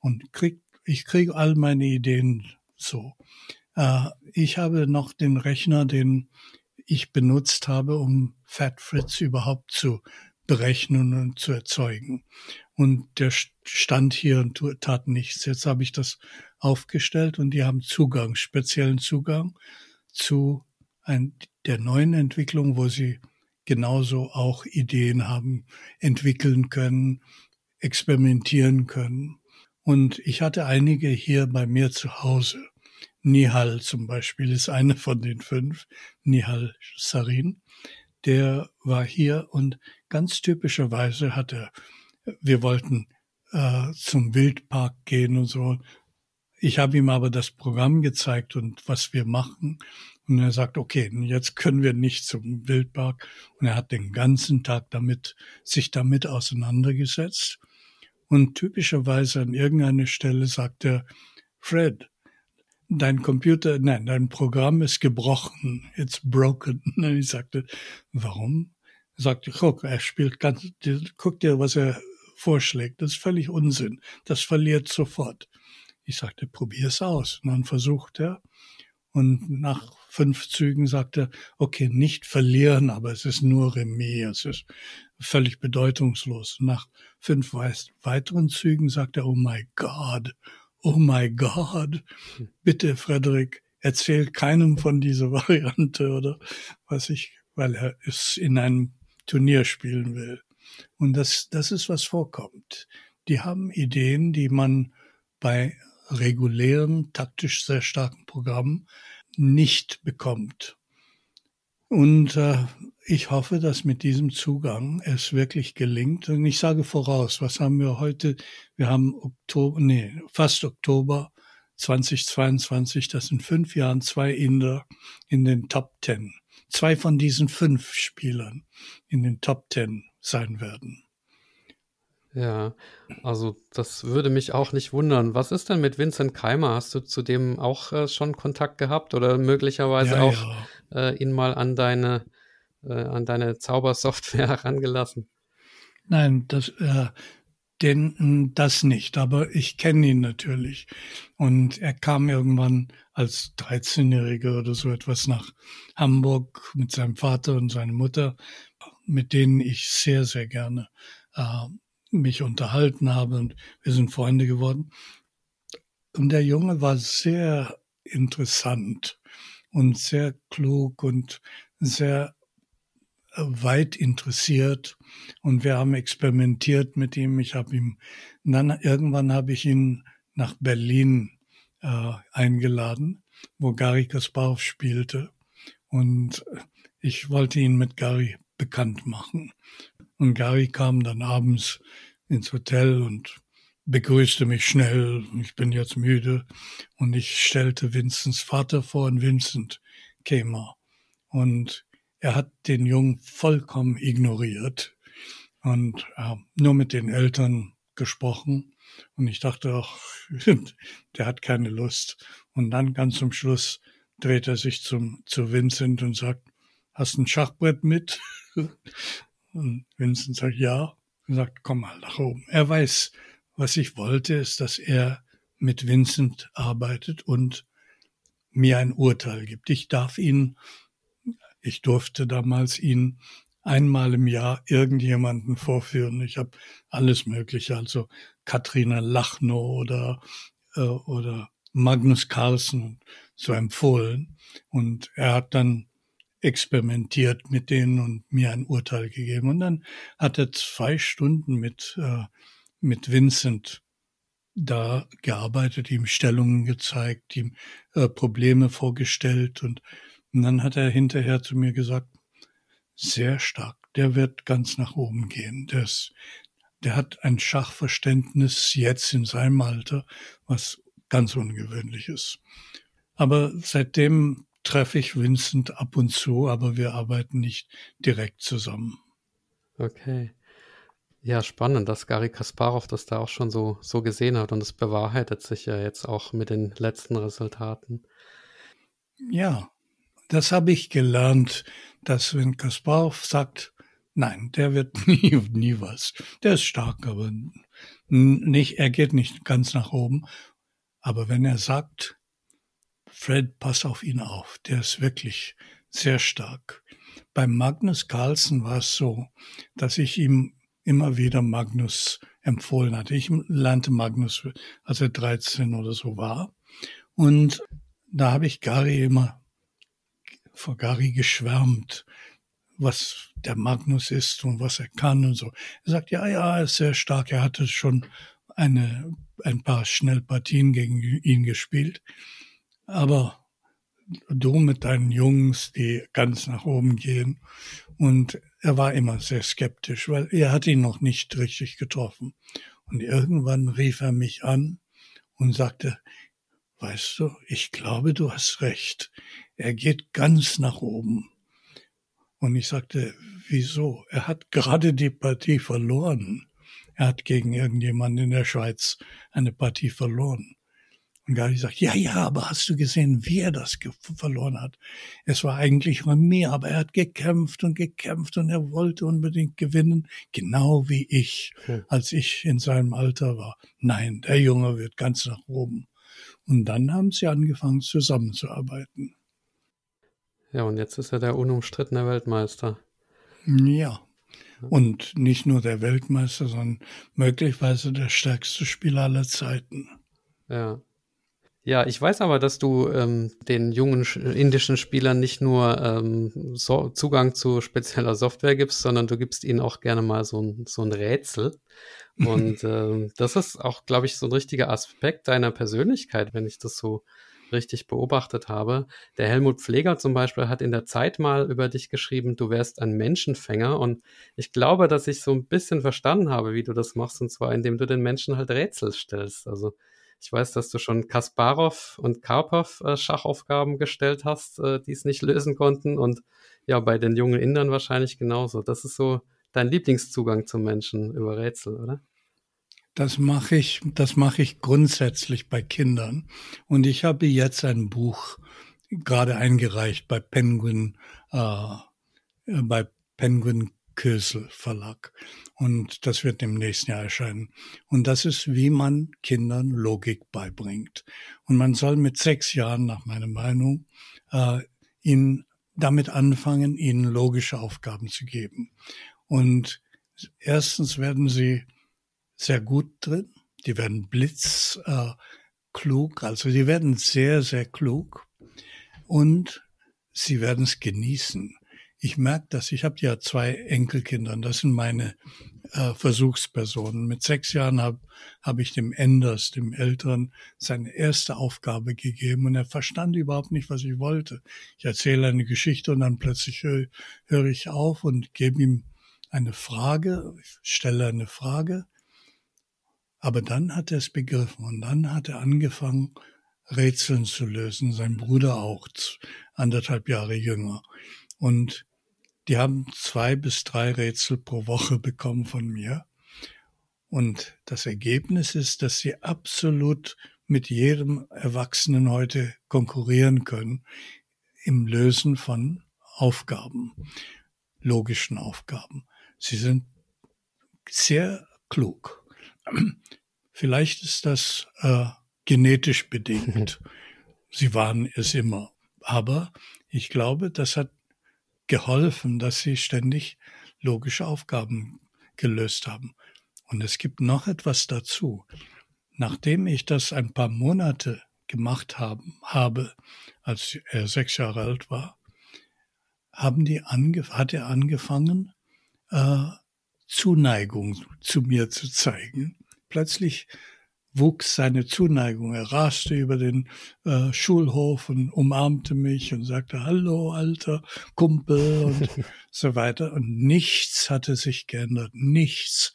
Und krieg, ich kriege all meine Ideen so. Äh, ich habe noch den Rechner, den ich benutzt habe, um Fat Fritz überhaupt zu berechnen und zu erzeugen. Und der stand hier und tat nichts. Jetzt habe ich das aufgestellt und die haben Zugang, speziellen Zugang zu ein, der neuen Entwicklung, wo sie genauso auch Ideen haben, entwickeln können, experimentieren können. Und ich hatte einige hier bei mir zu Hause. Nihal zum Beispiel ist eine von den fünf, Nihal Sarin. Der war hier und ganz typischerweise hat er wir wollten äh, zum Wildpark gehen und so. Ich habe ihm aber das Programm gezeigt und was wir machen. Und er sagt, okay, jetzt können wir nicht zum Wildpark. Und er hat den ganzen Tag damit, sich damit auseinandergesetzt. Und typischerweise an irgendeiner Stelle sagt er, Fred, dein Computer, nein, dein Programm ist gebrochen. It's broken. Und ich sagte, warum? Er sagte, guck, er spielt ganz, guck dir, was er vorschlägt. Das ist völlig Unsinn. Das verliert sofort. Ich sagte, probier's aus. Und dann versucht er. Und nach fünf Zügen sagt er, okay, nicht verlieren, aber es ist nur Remis. Es ist völlig bedeutungslos. Nach fünf weiteren Zügen sagt er, oh my God, oh my God. Bitte, Frederik, erzähl keinem von dieser Variante oder was ich, weil er es in einem Turnier spielen will. Und das, das ist, was vorkommt. Die haben Ideen, die man bei regulären, taktisch sehr starken Programmen nicht bekommt. Und äh, ich hoffe, dass mit diesem Zugang es wirklich gelingt. Und ich sage voraus, was haben wir heute? Wir haben Oktober, nee, fast Oktober 2022. Das sind fünf Jahren zwei Inder in den Top Ten. Zwei von diesen fünf Spielern in den Top Ten sein werden. Ja, also das würde mich auch nicht wundern. Was ist denn mit Vincent Keimer? Hast du zu dem auch äh, schon Kontakt gehabt oder möglicherweise ja, auch ja. Äh, ihn mal an deine, äh, an deine Zaubersoftware herangelassen? Nein, das, äh, den, das nicht, aber ich kenne ihn natürlich. Und er kam irgendwann als 13-Jähriger oder so etwas nach Hamburg mit seinem Vater und seiner Mutter mit denen ich sehr, sehr gerne äh, mich unterhalten habe und wir sind Freunde geworden. Und der Junge war sehr interessant und sehr klug und sehr äh, weit interessiert und wir haben experimentiert mit ihm. Ich habe ihm dann irgendwann habe ich ihn nach Berlin äh, eingeladen, wo Gary Kasparov spielte und ich wollte ihn mit Gary bekannt machen. Und Gary kam dann abends ins Hotel und begrüßte mich schnell. Ich bin jetzt müde. Und ich stellte Vincents Vater vor und Vincent käme. Und er hat den Jungen vollkommen ignoriert und äh, nur mit den Eltern gesprochen. Und ich dachte auch, der hat keine Lust. Und dann ganz zum Schluss dreht er sich zum, zu Vincent und sagt, hast ein Schachbrett mit? Und Vincent sagt, ja. Und sagt, komm mal nach oben. Er weiß, was ich wollte, ist, dass er mit Vincent arbeitet und mir ein Urteil gibt. Ich darf ihn, ich durfte damals ihn einmal im Jahr irgendjemanden vorführen. Ich habe alles Mögliche, also Katrina Lachno oder, äh, oder Magnus Carlsen so empfohlen. Und er hat dann experimentiert mit denen und mir ein Urteil gegeben. Und dann hat er zwei Stunden mit, äh, mit Vincent da gearbeitet, ihm Stellungen gezeigt, ihm äh, Probleme vorgestellt und, und dann hat er hinterher zu mir gesagt, sehr stark, der wird ganz nach oben gehen. Der, ist, der hat ein Schachverständnis jetzt in seinem Alter, was ganz ungewöhnlich ist. Aber seitdem treffe ich Vincent ab und zu, aber wir arbeiten nicht direkt zusammen. Okay. Ja, spannend, dass Gary Kasparov das da auch schon so, so gesehen hat und es bewahrheitet sich ja jetzt auch mit den letzten Resultaten. Ja, das habe ich gelernt, dass wenn Kasparov sagt, nein, der wird nie, nie was. Der ist stark, aber nicht, er geht nicht ganz nach oben. Aber wenn er sagt, Fred, pass auf ihn auf, der ist wirklich sehr stark. Beim Magnus Carlsen war es so, dass ich ihm immer wieder Magnus empfohlen hatte. Ich lernte Magnus, als er 13 oder so war. Und da habe ich Gary immer vor Gary geschwärmt, was der Magnus ist und was er kann und so. Er sagt, ja, ja, er ist sehr stark. Er hatte schon eine, ein paar Schnellpartien gegen ihn gespielt. Aber du mit deinen Jungs, die ganz nach oben gehen. Und er war immer sehr skeptisch, weil er hat ihn noch nicht richtig getroffen. Und irgendwann rief er mich an und sagte, weißt du, ich glaube, du hast recht. Er geht ganz nach oben. Und ich sagte, wieso? Er hat gerade die Partie verloren. Er hat gegen irgendjemanden in der Schweiz eine Partie verloren. Und Gary sagt, ja, ja, aber hast du gesehen, wie er das verloren hat? Es war eigentlich mir, aber er hat gekämpft und gekämpft und er wollte unbedingt gewinnen, genau wie ich, hm. als ich in seinem Alter war. Nein, der Junge wird ganz nach oben. Und dann haben sie angefangen zusammenzuarbeiten. Ja, und jetzt ist er der unumstrittene Weltmeister. Ja. Und nicht nur der Weltmeister, sondern möglicherweise der stärkste Spieler aller Zeiten. Ja. Ja, ich weiß aber, dass du ähm, den jungen indischen Spielern nicht nur ähm, so Zugang zu spezieller Software gibst, sondern du gibst ihnen auch gerne mal so ein, so ein Rätsel. Und ähm, das ist auch, glaube ich, so ein richtiger Aspekt deiner Persönlichkeit, wenn ich das so richtig beobachtet habe. Der Helmut Pfleger zum Beispiel hat in der Zeit mal über dich geschrieben, du wärst ein Menschenfänger. Und ich glaube, dass ich so ein bisschen verstanden habe, wie du das machst, und zwar indem du den Menschen halt Rätsel stellst. Also ich weiß, dass du schon Kasparov und Karpov äh, Schachaufgaben gestellt hast, äh, die es nicht lösen konnten. Und ja, bei den jungen Indern wahrscheinlich genauso. Das ist so dein Lieblingszugang zum Menschen über Rätsel, oder? Das mache ich, das mache ich grundsätzlich bei Kindern. Und ich habe jetzt ein Buch gerade eingereicht bei Penguin, äh, bei Penguin Kösel Verlag. Und das wird im nächsten Jahr erscheinen. Und das ist, wie man Kindern Logik beibringt. Und man soll mit sechs Jahren, nach meiner Meinung, äh, ihnen damit anfangen, ihnen logische Aufgaben zu geben. Und erstens werden sie sehr gut drin. Die werden blitzklug, äh, also sie werden sehr, sehr klug. Und sie werden es genießen ich merke das. Ich habe ja zwei Enkelkinder. Das sind meine äh, Versuchspersonen. Mit sechs Jahren habe hab ich dem Enders, dem Älteren, seine erste Aufgabe gegeben und er verstand überhaupt nicht, was ich wollte. Ich erzähle eine Geschichte und dann plötzlich höre hör ich auf und gebe ihm eine Frage, stelle eine Frage, aber dann hat er es begriffen und dann hat er angefangen, Rätseln zu lösen, sein Bruder auch, anderthalb Jahre jünger. Und die haben zwei bis drei Rätsel pro Woche bekommen von mir. Und das Ergebnis ist, dass sie absolut mit jedem Erwachsenen heute konkurrieren können im Lösen von Aufgaben, logischen Aufgaben. Sie sind sehr klug. Vielleicht ist das äh, genetisch bedingt. Sie waren es immer. Aber ich glaube, das hat geholfen, dass sie ständig logische Aufgaben gelöst haben. Und es gibt noch etwas dazu. Nachdem ich das ein paar Monate gemacht haben, habe, als er sechs Jahre alt war, haben die hat er angefangen, äh, Zuneigung zu mir zu zeigen. Plötzlich wuchs seine Zuneigung. Er raste über den äh, Schulhof und umarmte mich und sagte, hallo, alter Kumpel und so weiter. Und nichts hatte sich geändert, nichts.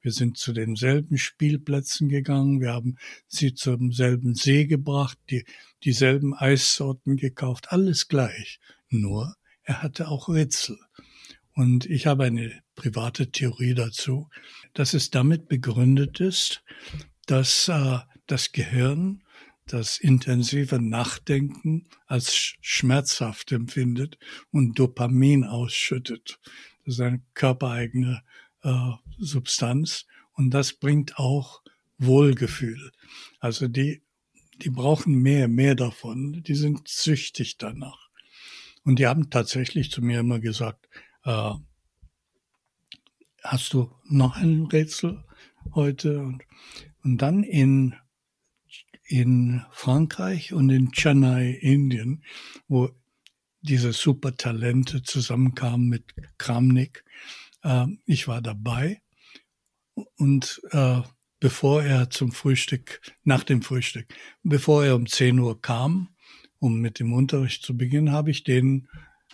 Wir sind zu denselben Spielplätzen gegangen, wir haben sie zum selben See gebracht, die, dieselben Eissorten gekauft, alles gleich. Nur, er hatte auch Rätsel. Und ich habe eine private Theorie dazu, dass es damit begründet ist, dass äh, das Gehirn das intensive Nachdenken als schmerzhaft empfindet und Dopamin ausschüttet. Das ist eine körpereigene äh, Substanz und das bringt auch Wohlgefühl. Also die, die brauchen mehr, mehr davon. Die sind süchtig danach. Und die haben tatsächlich zu mir immer gesagt, äh, hast du noch ein Rätsel heute? Und und dann in, in Frankreich und in Chennai, Indien, wo diese Supertalente zusammenkamen mit Kramnik. Äh, ich war dabei und äh, bevor er zum Frühstück, nach dem Frühstück, bevor er um 10 Uhr kam, um mit dem Unterricht zu beginnen, habe ich denen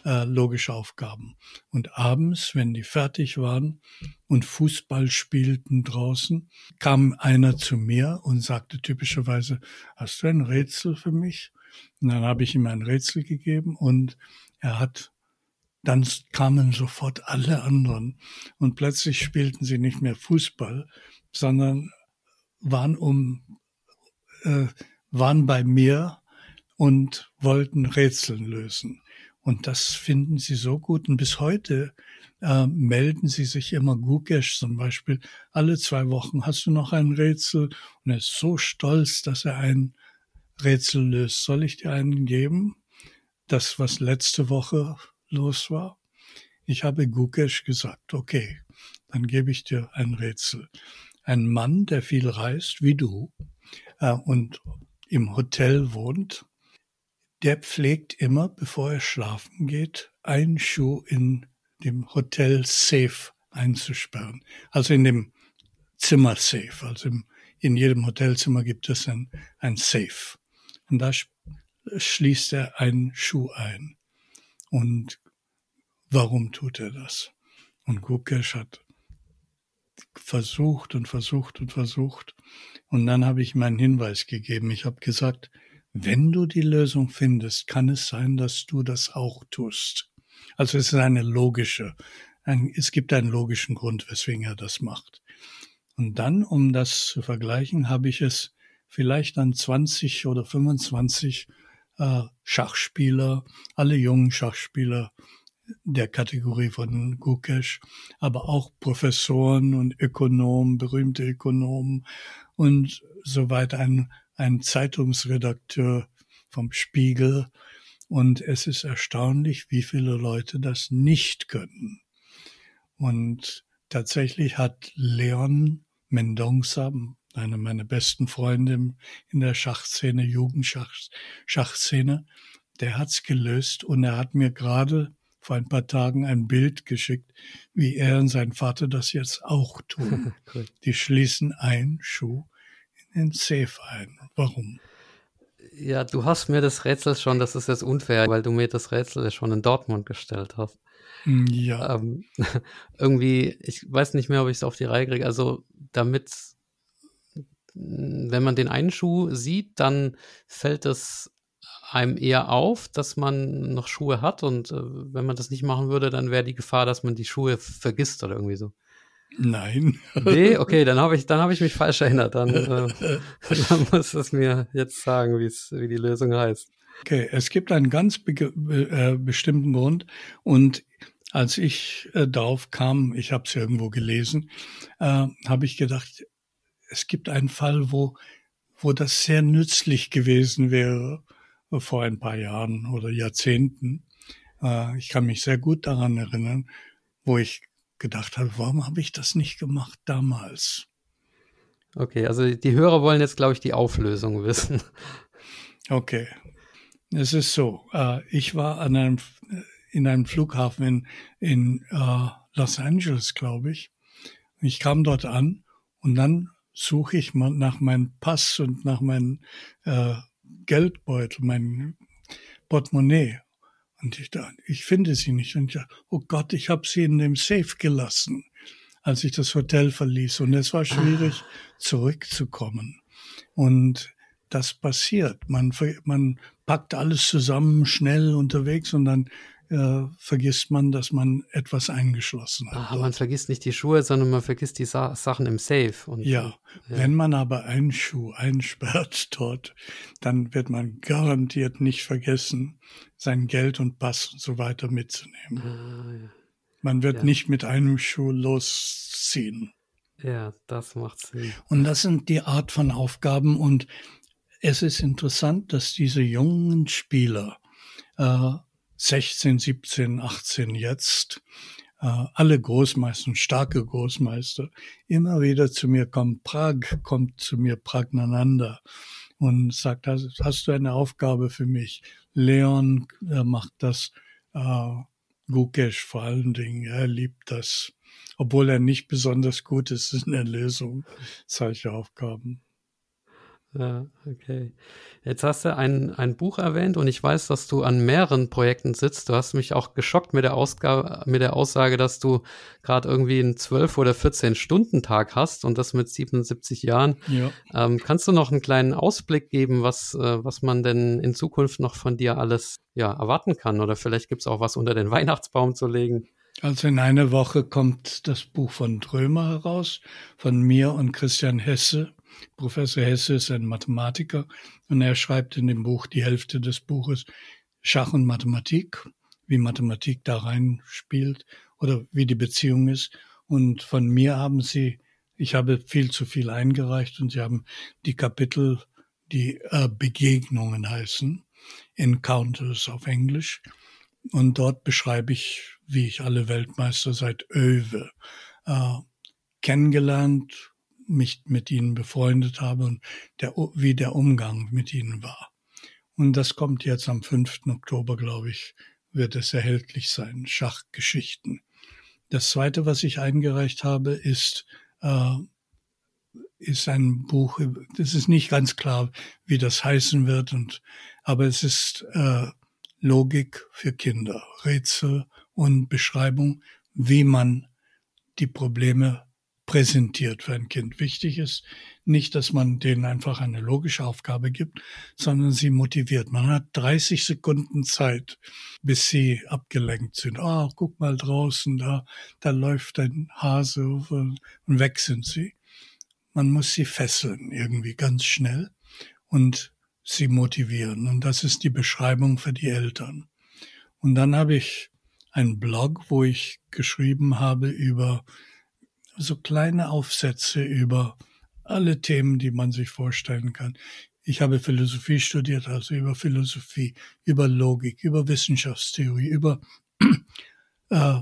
äh, logische Aufgaben. Und abends, wenn die fertig waren und Fußball spielten draußen, kam einer zu mir und sagte typischerweise, hast du ein Rätsel für mich? Und dann habe ich ihm ein Rätsel gegeben und er hat dann kamen sofort alle anderen und plötzlich spielten sie nicht mehr Fußball, sondern waren um äh, waren bei mir und wollten Rätseln lösen. Und das finden sie so gut. Und bis heute äh, melden sie sich immer Gukesh zum Beispiel. Alle zwei Wochen hast du noch ein Rätsel. Und er ist so stolz, dass er ein Rätsel löst. Soll ich dir einen geben? Das, was letzte Woche los war? Ich habe Gukesh gesagt, okay, dann gebe ich dir ein Rätsel. Ein Mann, der viel reist, wie du, äh, und im Hotel wohnt, der pflegt immer, bevor er schlafen geht, einen Schuh in dem Hotel Safe einzusperren. Also in dem Zimmer Safe. Also im, in jedem Hotelzimmer gibt es ein, ein Safe. Und da schließt er einen Schuh ein. Und warum tut er das? Und Gukesh hat versucht und versucht und versucht. Und dann habe ich meinen Hinweis gegeben. Ich habe gesagt, wenn du die Lösung findest, kann es sein, dass du das auch tust. Also es ist eine logische, ein, es gibt einen logischen Grund, weswegen er das macht. Und dann, um das zu vergleichen, habe ich es vielleicht an 20 oder 25 äh, Schachspieler, alle jungen Schachspieler der Kategorie von Gukesh, aber auch Professoren und Ökonomen, berühmte Ökonomen und so weiter, ein ein Zeitungsredakteur vom Spiegel. Und es ist erstaunlich, wie viele Leute das nicht können. Und tatsächlich hat Leon Mendonça, einer meiner besten Freunde in der Schachszene, Jugendschachszene, der hat's gelöst und er hat mir gerade vor ein paar Tagen ein Bild geschickt, wie er und sein Vater das jetzt auch tun. Die schließen einen Schuh in Safe ein. Warum? Ja, du hast mir das Rätsel schon, das ist jetzt unfair, weil du mir das Rätsel schon in Dortmund gestellt hast. Hm, ja. Ähm, irgendwie, ich weiß nicht mehr, ob ich es auf die Reihe kriege. Also, damit, wenn man den einen Schuh sieht, dann fällt es einem eher auf, dass man noch Schuhe hat und äh, wenn man das nicht machen würde, dann wäre die Gefahr, dass man die Schuhe vergisst oder irgendwie so. Nein. Nee, okay, dann habe ich, dann habe ich mich falsch erinnert. Dann, äh, dann muss es mir jetzt sagen, wie die Lösung heißt. Okay, es gibt einen ganz be äh, bestimmten Grund und als ich äh, darauf kam, ich habe es irgendwo gelesen, äh, habe ich gedacht, es gibt einen Fall, wo, wo das sehr nützlich gewesen wäre äh, vor ein paar Jahren oder Jahrzehnten. Äh, ich kann mich sehr gut daran erinnern, wo ich gedacht habe, warum habe ich das nicht gemacht damals? Okay, also die Hörer wollen jetzt, glaube ich, die Auflösung wissen. Okay. Es ist so, äh, ich war an einem, in einem Flughafen in, in äh, Los Angeles, glaube ich. Ich kam dort an und dann suche ich mal nach meinem Pass und nach meinem äh, Geldbeutel, mein Portemonnaie. Und ich, da, ich finde sie nicht. Und ich, oh Gott, ich habe sie in dem Safe gelassen, als ich das Hotel verließ. Und es war schwierig, ah. zurückzukommen. Und das passiert. Man, man packt alles zusammen, schnell unterwegs und dann äh, vergisst man, dass man etwas eingeschlossen hat. Ah, man vergisst nicht die Schuhe, sondern man vergisst die Sa Sachen im Safe. Und, ja, ja, wenn man aber einen Schuh einsperrt dort, dann wird man garantiert nicht vergessen, sein Geld und Pass und so weiter mitzunehmen. Ah, ja. Man wird ja. nicht mit einem Schuh losziehen. Ja, das macht Sinn. Und das sind die Art von Aufgaben und es ist interessant, dass diese jungen Spieler äh, 16, 17, 18 jetzt, äh, alle Großmeister, starke Großmeister, immer wieder zu mir kommen. Prag kommt zu mir, Pragnananda, und sagt, hast, du eine Aufgabe für mich? Leon er macht das, äh, Gukesh vor allen Dingen, er liebt das, obwohl er nicht besonders gut ist in der Lösung solcher Aufgaben. Ja, okay. Jetzt hast du ein, ein Buch erwähnt und ich weiß, dass du an mehreren Projekten sitzt. Du hast mich auch geschockt mit der, Ausgabe, mit der Aussage, dass du gerade irgendwie einen 12- oder 14-Stunden-Tag hast und das mit 77 Jahren. Ja. Ähm, kannst du noch einen kleinen Ausblick geben, was, äh, was man denn in Zukunft noch von dir alles ja, erwarten kann? Oder vielleicht gibt es auch was unter den Weihnachtsbaum zu legen? Also in einer Woche kommt das Buch von Drömer heraus, von mir und Christian Hesse Professor Hesse ist ein Mathematiker und er schreibt in dem Buch die Hälfte des Buches Schach und Mathematik, wie Mathematik da rein spielt oder wie die Beziehung ist. Und von mir haben sie, ich habe viel zu viel eingereicht und sie haben die Kapitel, die äh, Begegnungen heißen, Encounters auf Englisch. Und dort beschreibe ich, wie ich alle Weltmeister seit Öwe äh, kennengelernt, mich mit ihnen befreundet habe und der, wie der Umgang mit ihnen war. Und das kommt jetzt am 5. Oktober, glaube ich, wird es erhältlich sein, Schachgeschichten. Das zweite, was ich eingereicht habe, ist, äh, ist ein Buch, das ist nicht ganz klar, wie das heißen wird, und, aber es ist äh, Logik für Kinder, Rätsel und Beschreibung, wie man die Probleme präsentiert für ein Kind. Wichtig ist nicht, dass man denen einfach eine logische Aufgabe gibt, sondern sie motiviert. Man hat 30 Sekunden Zeit, bis sie abgelenkt sind. Ah, oh, guck mal draußen, da, da läuft ein Hase und weg sind sie. Man muss sie fesseln irgendwie ganz schnell und sie motivieren. Und das ist die Beschreibung für die Eltern. Und dann habe ich einen Blog, wo ich geschrieben habe über so kleine Aufsätze über alle Themen, die man sich vorstellen kann. Ich habe Philosophie studiert, also über Philosophie, über Logik, über Wissenschaftstheorie, über, äh,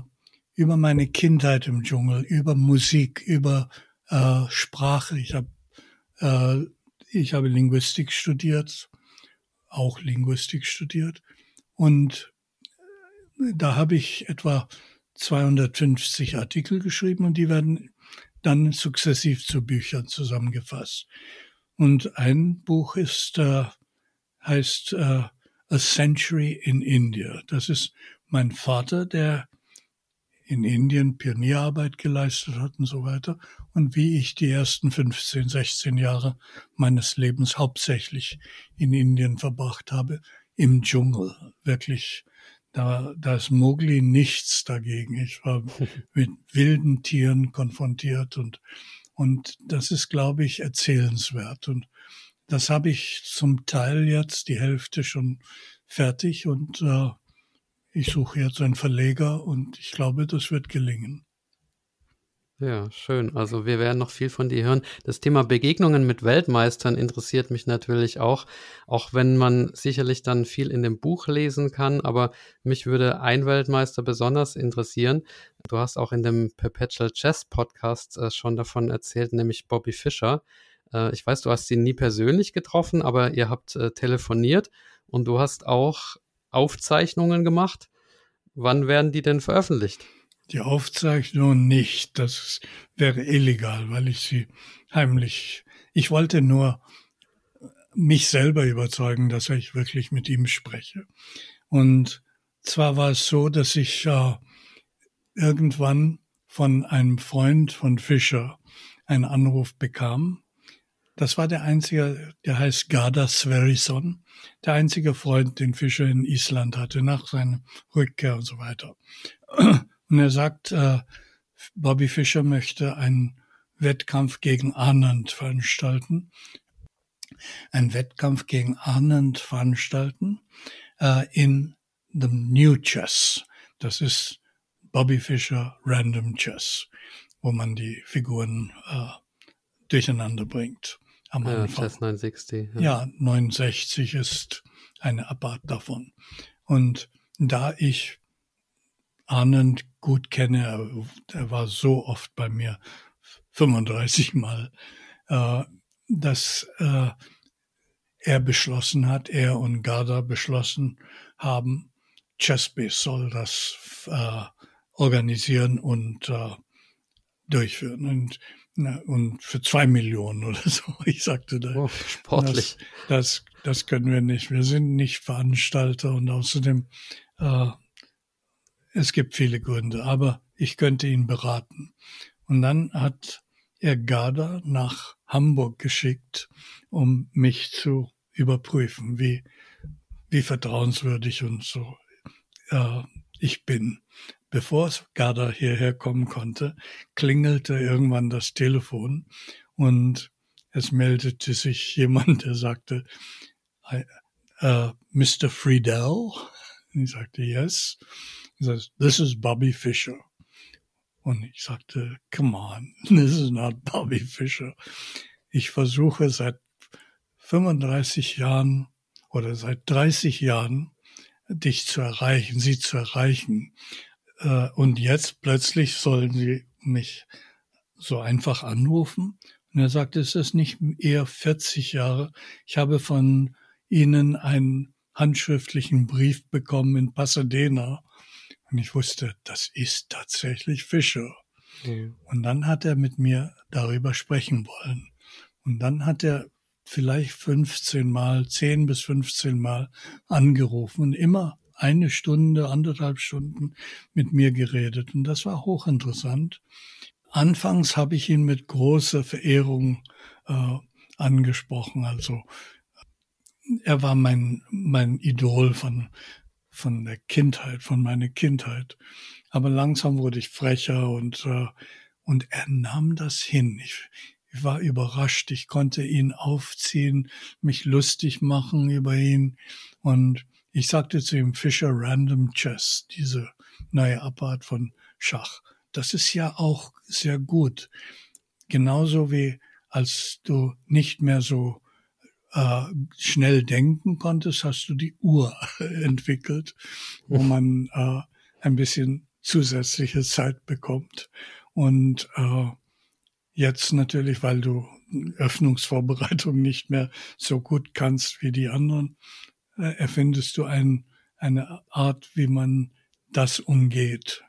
über meine Kindheit im Dschungel, über Musik, über äh, Sprache. Ich habe äh, ich habe Linguistik studiert, auch Linguistik studiert und da habe ich etwa 250 Artikel geschrieben und die werden dann sukzessiv zu Büchern zusammengefasst. Und ein Buch ist, äh, heißt äh, A Century in India. Das ist mein Vater, der in Indien Pionierarbeit geleistet hat und so weiter. Und wie ich die ersten 15, 16 Jahre meines Lebens hauptsächlich in Indien verbracht habe, im Dschungel. Wirklich, da, da ist Mowgli nichts dagegen. Ich war mit wilden Tieren konfrontiert und, und das ist, glaube ich, erzählenswert. Und das habe ich zum Teil jetzt die Hälfte schon fertig und äh, ich suche jetzt einen Verleger und ich glaube, das wird gelingen. Ja, schön. Also wir werden noch viel von dir hören. Das Thema Begegnungen mit Weltmeistern interessiert mich natürlich auch, auch wenn man sicherlich dann viel in dem Buch lesen kann. Aber mich würde ein Weltmeister besonders interessieren. Du hast auch in dem Perpetual Chess Podcast äh, schon davon erzählt, nämlich Bobby Fischer. Äh, ich weiß, du hast ihn nie persönlich getroffen, aber ihr habt äh, telefoniert und du hast auch Aufzeichnungen gemacht. Wann werden die denn veröffentlicht? Die Aufzeichnungen nicht. Das wäre illegal, weil ich sie heimlich. Ich wollte nur mich selber überzeugen, dass ich wirklich mit ihm spreche. Und zwar war es so, dass ich äh, irgendwann von einem Freund von Fischer einen Anruf bekam das war der einzige, der heißt Garda Sverrisson, der einzige Freund, den Fischer in Island hatte, nach seiner Rückkehr und so weiter. Und er sagt, äh, Bobby Fischer möchte einen Wettkampf gegen Arnand veranstalten. Ein Wettkampf gegen Arnand veranstalten äh, in the New Chess. Das ist Bobby Fischer Random Chess, wo man die Figuren äh, durcheinander bringt am ja, Anfang. Chess 960. Ja. ja, 69 ist eine Abart davon. Und da ich Arnend gut kenne, er, war so oft bei mir, 35 Mal, äh, dass äh, er beschlossen hat, er und Garda beschlossen haben, Chessbase soll das äh, organisieren und durchführen. Und na, und für zwei Millionen oder so. Ich sagte da, oh, sportlich. Das, das, das können wir nicht. Wir sind nicht Veranstalter und außerdem, äh, es gibt viele Gründe, aber ich könnte ihn beraten. Und dann hat er Garda nach Hamburg geschickt, um mich zu überprüfen, wie, wie vertrauenswürdig und so äh, ich bin. Bevor Garda hierher kommen konnte, klingelte irgendwann das Telefon und es meldete sich jemand, der sagte, äh, Mr. Friedel? Und ich sagte, yes. He says, this is Bobby Fischer. Und ich sagte, come on, this is not Bobby Fischer. Ich versuche seit 35 Jahren oder seit 30 Jahren dich zu erreichen, sie zu erreichen. Äh, und jetzt plötzlich sollen sie mich so einfach anrufen. Und er sagt, es ist nicht eher 40 Jahre. Ich habe von Ihnen einen handschriftlichen Brief bekommen in Pasadena. Und ich wusste, das ist tatsächlich Fischer. Mhm. Und dann hat er mit mir darüber sprechen wollen. Und dann hat er vielleicht 15 Mal, 10 bis 15 Mal angerufen und immer eine Stunde, anderthalb Stunden mit mir geredet und das war hochinteressant. Anfangs habe ich ihn mit großer Verehrung äh, angesprochen. Also er war mein, mein Idol von, von der Kindheit, von meiner Kindheit. Aber langsam wurde ich frecher und, äh, und er nahm das hin. Ich, ich war überrascht. Ich konnte ihn aufziehen, mich lustig machen über ihn und ich sagte zu ihm Fischer Random Chess, diese neue Abart von Schach. Das ist ja auch sehr gut. Genauso wie als du nicht mehr so äh, schnell denken konntest, hast du die Uhr entwickelt, wo man äh, ein bisschen zusätzliche Zeit bekommt. Und äh, jetzt natürlich, weil du Öffnungsvorbereitung nicht mehr so gut kannst wie die anderen, äh, erfindest du ein, eine Art, wie man das umgeht.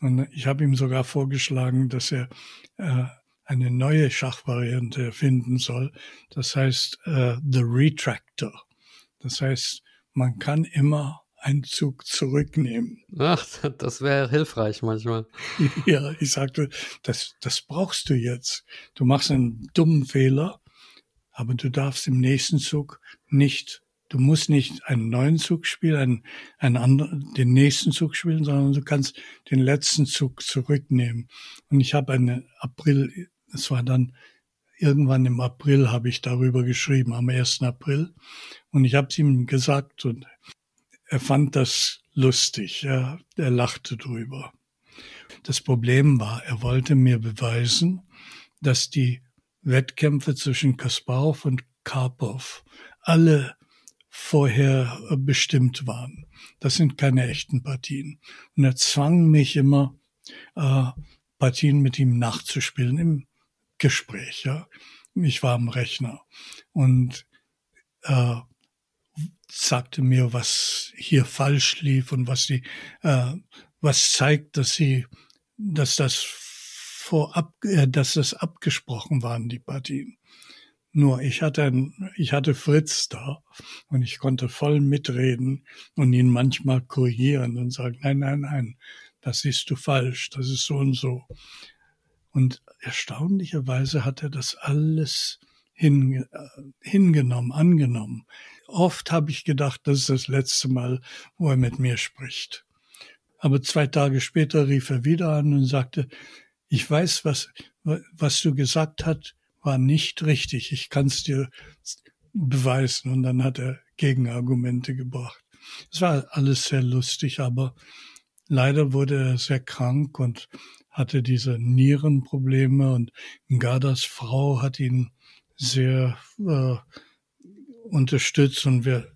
Und ich habe ihm sogar vorgeschlagen, dass er äh, eine neue Schachvariante erfinden soll. Das heißt äh, The Retractor. Das heißt, man kann immer einen Zug zurücknehmen. Ach, das wäre hilfreich manchmal. Ja, ich sagte, das, das brauchst du jetzt. Du machst einen dummen Fehler, aber du darfst im nächsten Zug nicht, du musst nicht einen neuen Zug spielen, einen, einen anderen, den nächsten Zug spielen, sondern du kannst den letzten Zug zurücknehmen. Und ich habe eine April, es war dann irgendwann im April habe ich darüber geschrieben, am 1. April. Und ich habe es ihm gesagt und er fand das lustig. Ja, er lachte drüber. Das Problem war, er wollte mir beweisen, dass die Wettkämpfe zwischen Kasparov und Karpov alle vorher bestimmt waren. Das sind keine echten Partien. Und er zwang mich immer, äh, Partien mit ihm nachzuspielen im Gespräch. Ja. Ich war am Rechner und äh, sagte mir, was hier falsch lief und was sie, äh, was zeigt, dass sie, dass das vorab, äh, dass das abgesprochen waren, die Partien. Nur ich hatte, ein, ich hatte Fritz da und ich konnte voll mitreden und ihn manchmal korrigieren und sagen, nein, nein, nein, das siehst du falsch, das ist so und so. Und erstaunlicherweise hat er das alles hin, äh, hingenommen, angenommen. Oft habe ich gedacht, das ist das letzte Mal, wo er mit mir spricht. Aber zwei Tage später rief er wieder an und sagte, ich weiß, was, was du gesagt hast, war nicht richtig. Ich kann es dir beweisen. Und dann hat er Gegenargumente gebracht. Es war alles sehr lustig, aber leider wurde er sehr krank und hatte diese Nierenprobleme und Gardas Frau hat ihn sehr äh, unterstützt und wir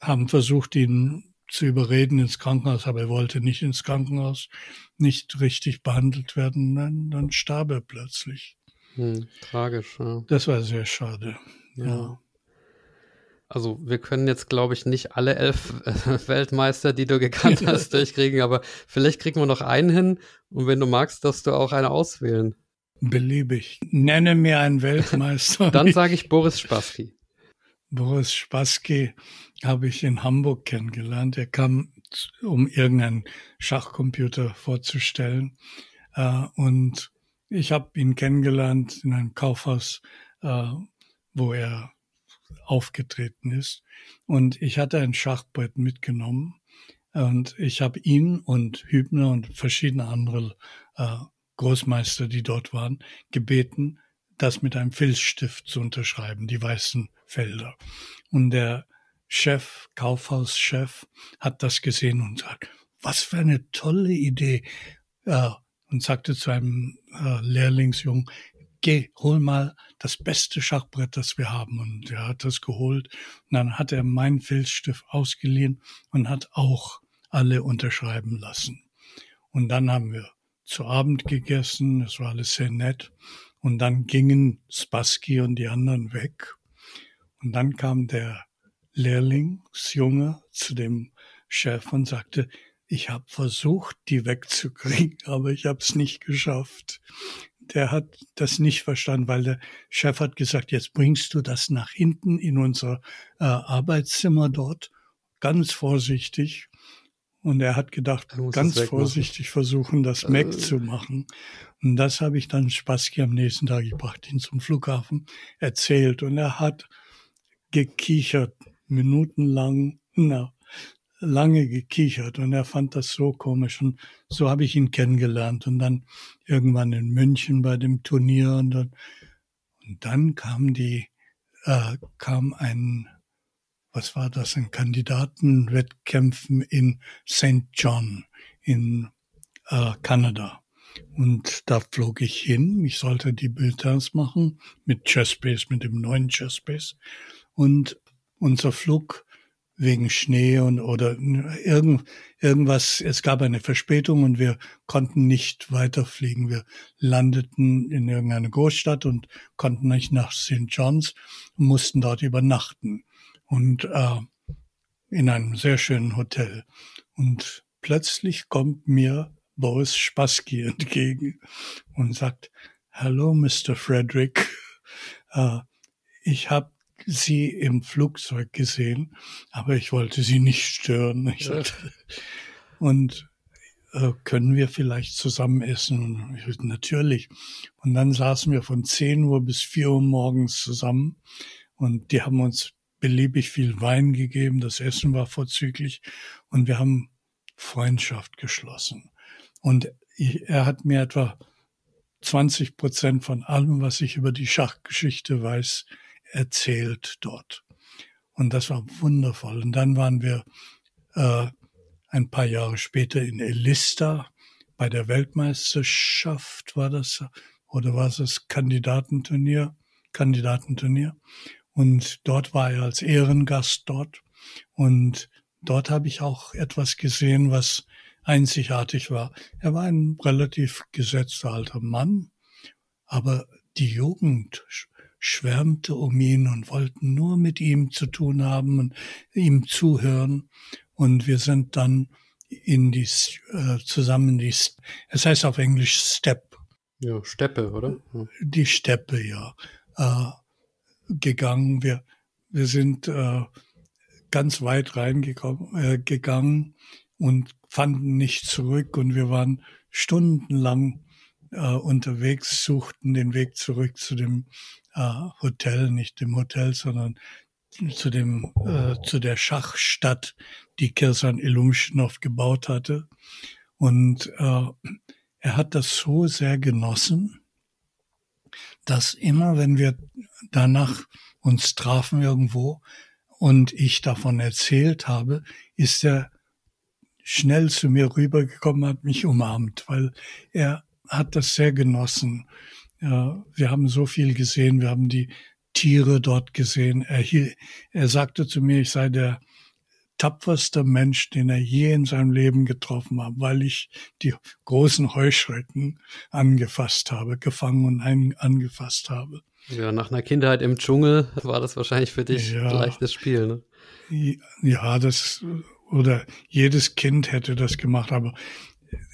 haben versucht, ihn zu überreden ins Krankenhaus, aber er wollte nicht ins Krankenhaus, nicht richtig behandelt werden, dann, dann starb er plötzlich. Hm, tragisch, ja. Das war sehr schade. Ja. ja. Also wir können jetzt, glaube ich, nicht alle elf äh, Weltmeister, die du gekannt hast, durchkriegen, aber vielleicht kriegen wir noch einen hin und wenn du magst, darfst du auch eine auswählen. Beliebig. Nenne mir einen Weltmeister. Dann sage ich Boris Spassky. Boris Spassky habe ich in Hamburg kennengelernt. Er kam, um irgendeinen Schachcomputer vorzustellen. Äh, und ich habe ihn kennengelernt in einem Kaufhaus, äh, wo er aufgetreten ist. Und ich hatte ein Schachbrett mitgenommen. Und ich habe ihn und Hübner und verschiedene andere äh, Großmeister, die dort waren, gebeten, das mit einem Filzstift zu unterschreiben, die weißen Felder. Und der Chef, Kaufhauschef, hat das gesehen und sagt, was für eine tolle Idee. Ja, und sagte zu einem äh, Lehrlingsjungen, geh, hol mal das beste Schachbrett, das wir haben. Und er hat das geholt. Und dann hat er meinen Filzstift ausgeliehen und hat auch alle unterschreiben lassen. Und dann haben wir zu Abend gegessen. Es war alles sehr nett. Und dann gingen Spassky und die anderen weg. Und dann kam der Lehrlingsjunge zu dem Chef und sagte, ich habe versucht, die wegzukriegen, aber ich habe es nicht geschafft. Der hat das nicht verstanden, weil der Chef hat gesagt, jetzt bringst du das nach hinten in unser äh, Arbeitszimmer dort, ganz vorsichtig. Und er hat gedacht, ganz vorsichtig versuchen, das äh. Mac zu machen. Und das habe ich dann Spassky am nächsten Tag, ich brachte ihn zum Flughafen, erzählt. Und er hat gekichert, minutenlang, na, lange gekichert. Und er fand das so komisch. Und so habe ich ihn kennengelernt. Und dann irgendwann in München bei dem Turnier. Und dann, und dann kam die, äh, kam ein was war das, ein Kandidatenwettkämpfen in St. John in äh, Kanada. Und da flog ich hin. Ich sollte die Bulletins machen mit Chessbase, mit dem neuen Chessbase. Und unser Flug wegen Schnee und oder irgend, irgendwas, es gab eine Verspätung und wir konnten nicht weiterfliegen. Wir landeten in irgendeiner Großstadt und konnten nicht nach St. John's und mussten dort übernachten und äh, in einem sehr schönen Hotel. Und plötzlich kommt mir Boris Spassky entgegen und sagt, Hallo, Mr. Frederick. Uh, ich habe Sie im Flugzeug gesehen, aber ich wollte Sie nicht stören. Sagte, und äh, können wir vielleicht zusammen essen? Ich natürlich. Und dann saßen wir von 10 Uhr bis 4 Uhr morgens zusammen und die haben uns beliebig viel Wein gegeben. Das Essen war vorzüglich und wir haben Freundschaft geschlossen. Und ich, er hat mir etwa 20 Prozent von allem, was ich über die Schachgeschichte weiß, erzählt dort. Und das war wundervoll. Und dann waren wir äh, ein paar Jahre später in Elista bei der Weltmeisterschaft war das oder war es das Kandidatenturnier, Kandidatenturnier. Und dort war er als Ehrengast dort. Und dort habe ich auch etwas gesehen, was einzigartig war. Er war ein relativ gesetzter alter Mann, aber die Jugend schwärmte um ihn und wollten nur mit ihm zu tun haben und ihm zuhören. Und wir sind dann in die, äh, zusammen die, es heißt auf Englisch Step. Ja, Steppe, oder? Die Steppe, ja, äh, gegangen. Wir, wir sind äh, ganz weit reingegangen äh, gegangen und fanden nicht zurück und wir waren stundenlang äh, unterwegs, suchten den Weg zurück zu dem äh, Hotel, nicht dem Hotel, sondern zu dem äh, zu der Schachstadt, die Kirsan Ilumschinov gebaut hatte. Und äh, er hat das so sehr genossen, dass immer, wenn wir danach uns trafen irgendwo und ich davon erzählt habe, ist er schnell zu mir rübergekommen, hat mich umarmt, weil er hat das sehr genossen. Wir haben so viel gesehen, wir haben die Tiere dort gesehen. Er, er sagte zu mir, ich sei der tapferste Mensch, den er je in seinem Leben getroffen hat, weil ich die großen Heuschrecken angefasst habe, gefangen und angefasst habe. Ja, nach einer Kindheit im Dschungel war das wahrscheinlich für dich ja, ein leichtes Spiel, ne? Ja, das oder jedes Kind hätte das gemacht, aber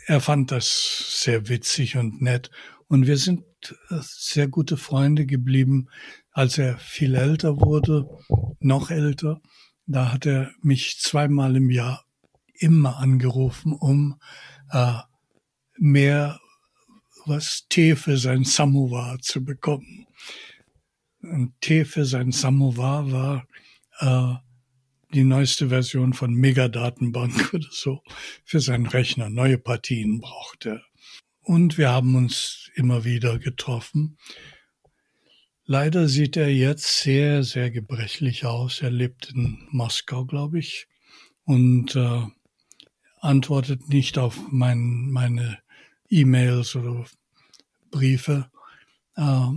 er fand das sehr witzig und nett. Und wir sind äh, sehr gute Freunde geblieben, als er viel älter wurde, noch älter. Da hat er mich zweimal im Jahr immer angerufen, um äh, mehr was Tee für sein Samovar zu bekommen. Und Tee für sein Samovar war äh, die neueste Version von Megadatenbank oder so für seinen Rechner. Neue Partien braucht er. Und wir haben uns immer wieder getroffen. Leider sieht er jetzt sehr, sehr gebrechlich aus. Er lebt in Moskau, glaube ich, und äh, antwortet nicht auf mein, meine E-Mails oder Briefe. Äh,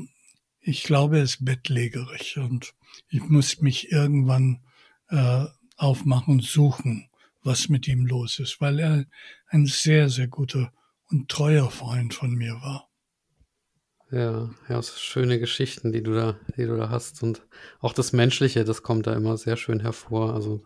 ich glaube, er ist bettlägerig und ich muss mich irgendwann äh, aufmachen und suchen, was mit ihm los ist, weil er ein sehr, sehr guter und treuer Freund von mir war. Ja, ja, so schöne Geschichten, die du da, die du da hast und auch das Menschliche, das kommt da immer sehr schön hervor. Also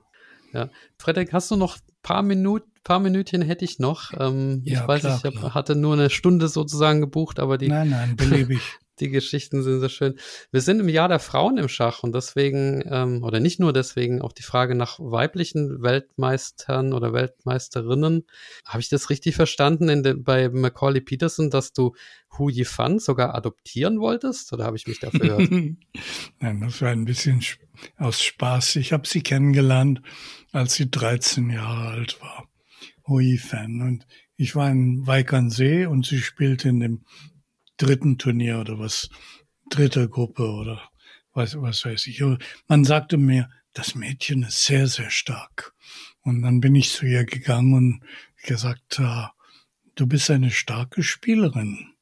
ja, Frederik, hast du noch paar Minuten, paar Minütchen hätte ich noch. Ähm, ja, ich weiß, klar, ich hab, hatte nur eine Stunde sozusagen gebucht, aber die. Nein, nein, beliebig. die Geschichten sind so schön. Wir sind im Jahr der Frauen im Schach und deswegen, ähm, oder nicht nur deswegen, auch die Frage nach weiblichen Weltmeistern oder Weltmeisterinnen. Habe ich das richtig verstanden in de, bei Macaulay Peterson, dass du Hu Yifan sogar adoptieren wolltest? Oder habe ich mich dafür gehört? Nein, das war ein bisschen aus Spaß. Ich habe sie kennengelernt, als sie 13 Jahre alt war. Hu Yifan. Und ich war in Weikernsee und sie spielte in dem dritten Turnier oder was, dritte Gruppe oder was, was weiß ich. Man sagte mir, das Mädchen ist sehr, sehr stark. Und dann bin ich zu ihr gegangen und gesagt, du bist eine starke Spielerin.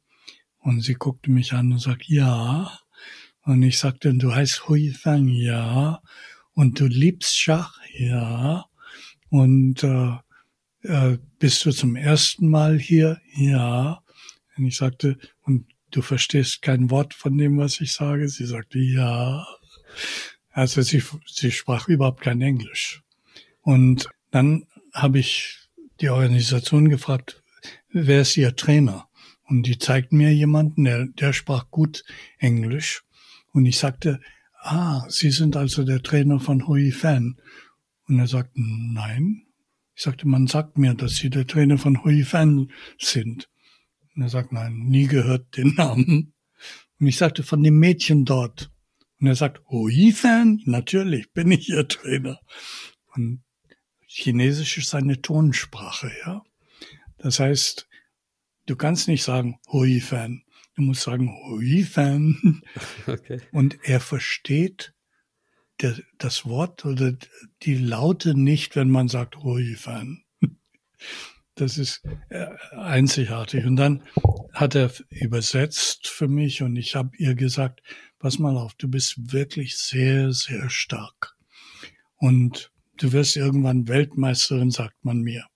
Und sie guckte mich an und sagt, ja. Und ich sagte, du heißt Hui Fang, ja. Und du liebst Schach, ja. Und äh, äh, bist du zum ersten Mal hier? Ja. Und ich sagte, und du verstehst kein Wort von dem, was ich sage? Sie sagte, ja. Also sie, sie sprach überhaupt kein Englisch. Und dann habe ich die Organisation gefragt, wer ist Ihr Trainer? Und die zeigten mir jemanden, der, der sprach gut Englisch. Und ich sagte, ah, Sie sind also der Trainer von Hui Fan. Und er sagte, nein. Ich sagte, man sagt mir, dass Sie der Trainer von Hui Fan sind. Und er sagt, nein, nie gehört den Namen. Und ich sagte, von dem Mädchen dort. Und er sagt, Hui Fan? Natürlich, bin ich Ihr Trainer. Und Chinesisch ist eine Tonsprache, ja. Das heißt, du kannst nicht sagen Hui Fan. Du musst sagen Hui Fan. Okay. Und er versteht der, das Wort oder die Laute nicht, wenn man sagt Hui Fan. Das ist äh, einzigartig. Und dann hat er übersetzt für mich und ich habe ihr gesagt, pass mal auf, du bist wirklich sehr, sehr stark. Und du wirst irgendwann Weltmeisterin, sagt man mir.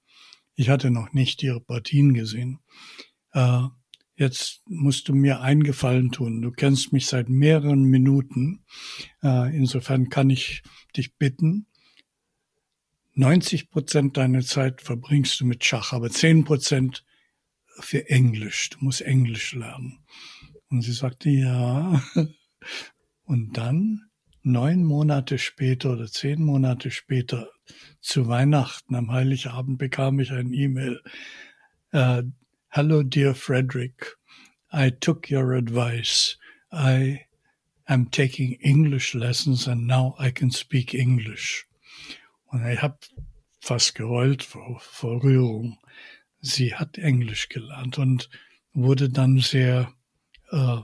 Ich hatte noch nicht ihre Partien gesehen. Äh, jetzt musst du mir einen Gefallen tun. Du kennst mich seit mehreren Minuten. Äh, insofern kann ich dich bitten, 90 Prozent deiner Zeit verbringst du mit Schach, aber 10 Prozent für Englisch. Du musst Englisch lernen. Und sie sagte, ja. Und dann neun Monate später oder zehn Monate später zu Weihnachten am Heiligabend bekam ich ein E-Mail. Uh, Hello, dear Frederick. I took your advice. I am taking English lessons and now I can speak English. Und ich habe fast geheult vor, vor Rührung. Sie hat Englisch gelernt und wurde dann sehr äh,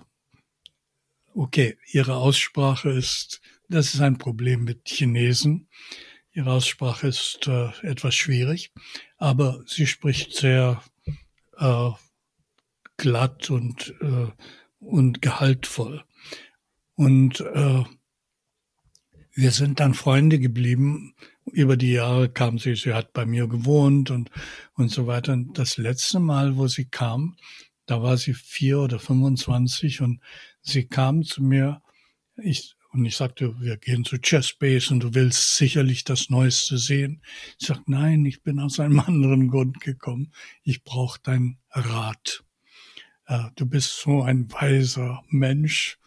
okay, ihre Aussprache ist, das ist ein Problem mit Chinesen. Ihre Aussprache ist äh, etwas schwierig, aber sie spricht sehr äh, glatt und, äh, und gehaltvoll. Und äh, wir sind dann Freunde geblieben. Über die Jahre kam sie, sie hat bei mir gewohnt und, und so weiter. Und das letzte Mal, wo sie kam, da war sie vier oder 25 und sie kam zu mir ich, und ich sagte, wir gehen zu Chessbase und du willst sicherlich das Neueste sehen. Ich sagte, nein, ich bin aus einem anderen Grund gekommen. Ich brauche deinen Rat. Äh, du bist so ein weiser Mensch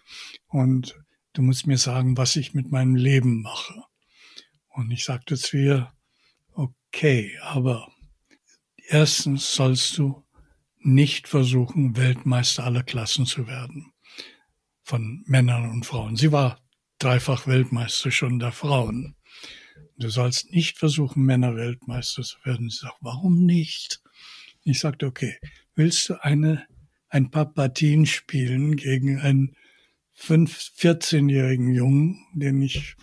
und du musst mir sagen, was ich mit meinem Leben mache. Und ich sagte zu ihr, okay, aber erstens sollst du nicht versuchen, Weltmeister aller Klassen zu werden von Männern und Frauen. Sie war dreifach Weltmeister schon der Frauen. Du sollst nicht versuchen, Männer Weltmeister zu werden. Sie sagt, warum nicht? Ich sagte, okay, willst du eine, ein paar Partien spielen gegen einen 14-jährigen Jungen, den ich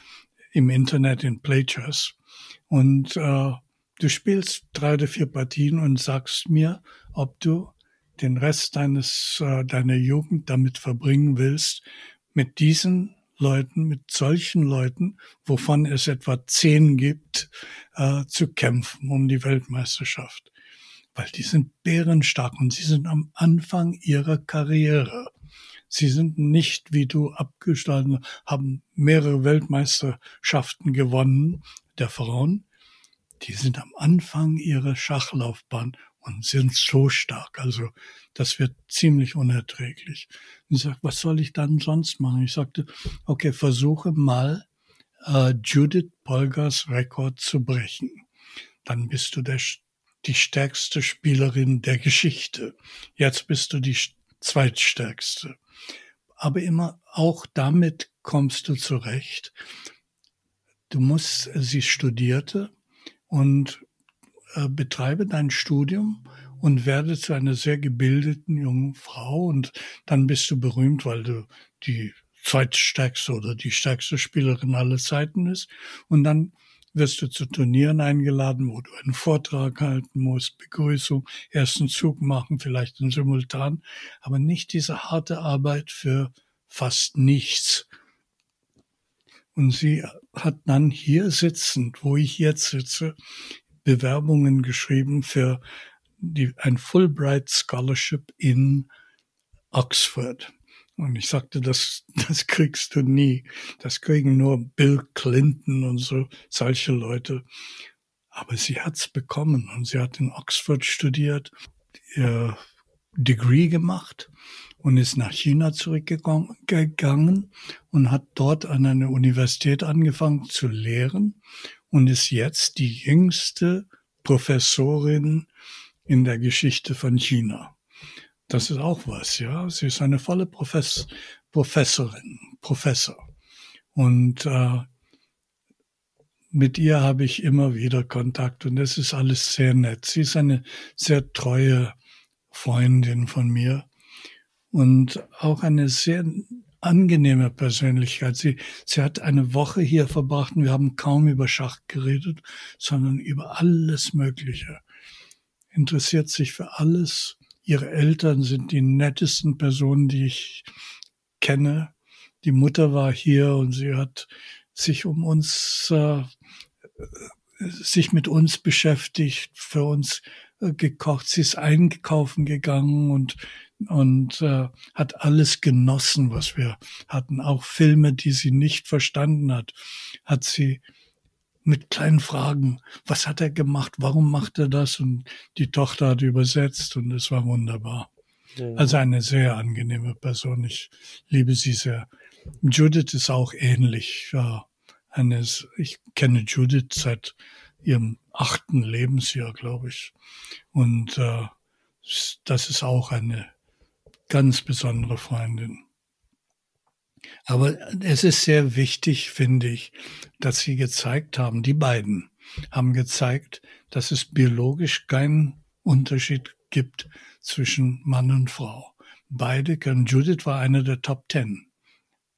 im Internet in Playchess und äh, du spielst drei oder vier Partien und sagst mir, ob du den Rest deines, äh, deiner Jugend damit verbringen willst, mit diesen Leuten, mit solchen Leuten, wovon es etwa zehn gibt, äh, zu kämpfen um die Weltmeisterschaft. Weil die sind bärenstark und sie sind am Anfang ihrer Karriere. Sie sind nicht wie du abgestalten, haben mehrere Weltmeisterschaften gewonnen, der Frauen. Die sind am Anfang ihrer Schachlaufbahn und sind so stark. Also das wird ziemlich unerträglich. Und ich sagte, was soll ich dann sonst machen? Ich sagte, okay, versuche mal äh, Judith Polgers Rekord zu brechen. Dann bist du der, die stärkste Spielerin der Geschichte. Jetzt bist du die zweitstärkste. Aber immer auch damit kommst du zurecht. Du musst, sie studierte und äh, betreibe dein Studium und werde zu einer sehr gebildeten jungen Frau und dann bist du berühmt, weil du die zweitstärkste oder die stärkste Spielerin aller Zeiten ist und dann wirst du zu Turnieren eingeladen, wo du einen Vortrag halten musst, Begrüßung, ersten Zug machen, vielleicht in Simultan, aber nicht diese harte Arbeit für fast nichts. Und sie hat dann hier sitzend, wo ich jetzt sitze, Bewerbungen geschrieben für die, ein Fulbright Scholarship in Oxford. Und ich sagte, das, das kriegst du nie. Das kriegen nur Bill Clinton und so, solche Leute. Aber sie hat's bekommen und sie hat in Oxford studiert, ihr Degree gemacht und ist nach China zurückgegangen und hat dort an einer Universität angefangen zu lehren und ist jetzt die jüngste Professorin in der Geschichte von China. Das ist auch was, ja. Sie ist eine volle Profess Professorin, Professor. Und äh, mit ihr habe ich immer wieder Kontakt und das ist alles sehr nett. Sie ist eine sehr treue Freundin von mir und auch eine sehr angenehme Persönlichkeit. Sie, sie hat eine Woche hier verbracht und wir haben kaum über Schach geredet, sondern über alles Mögliche. Interessiert sich für alles. Ihre Eltern sind die nettesten Personen, die ich kenne. Die Mutter war hier und sie hat sich um uns, äh, sich mit uns beschäftigt, für uns äh, gekocht. Sie ist einkaufen gegangen und und äh, hat alles genossen, was wir hatten. Auch Filme, die sie nicht verstanden hat, hat sie mit kleinen Fragen, was hat er gemacht, warum macht er das? Und die Tochter hat übersetzt und es war wunderbar. Ja. Also eine sehr angenehme Person. Ich liebe sie sehr. Judith ist auch ähnlich. Ja, eine, ich kenne Judith seit ihrem achten Lebensjahr, glaube ich. Und äh, das ist auch eine ganz besondere Freundin. Aber es ist sehr wichtig, finde ich, dass sie gezeigt haben, die beiden haben gezeigt, dass es biologisch keinen Unterschied gibt zwischen Mann und Frau. Beide können, Judith war eine der Top Ten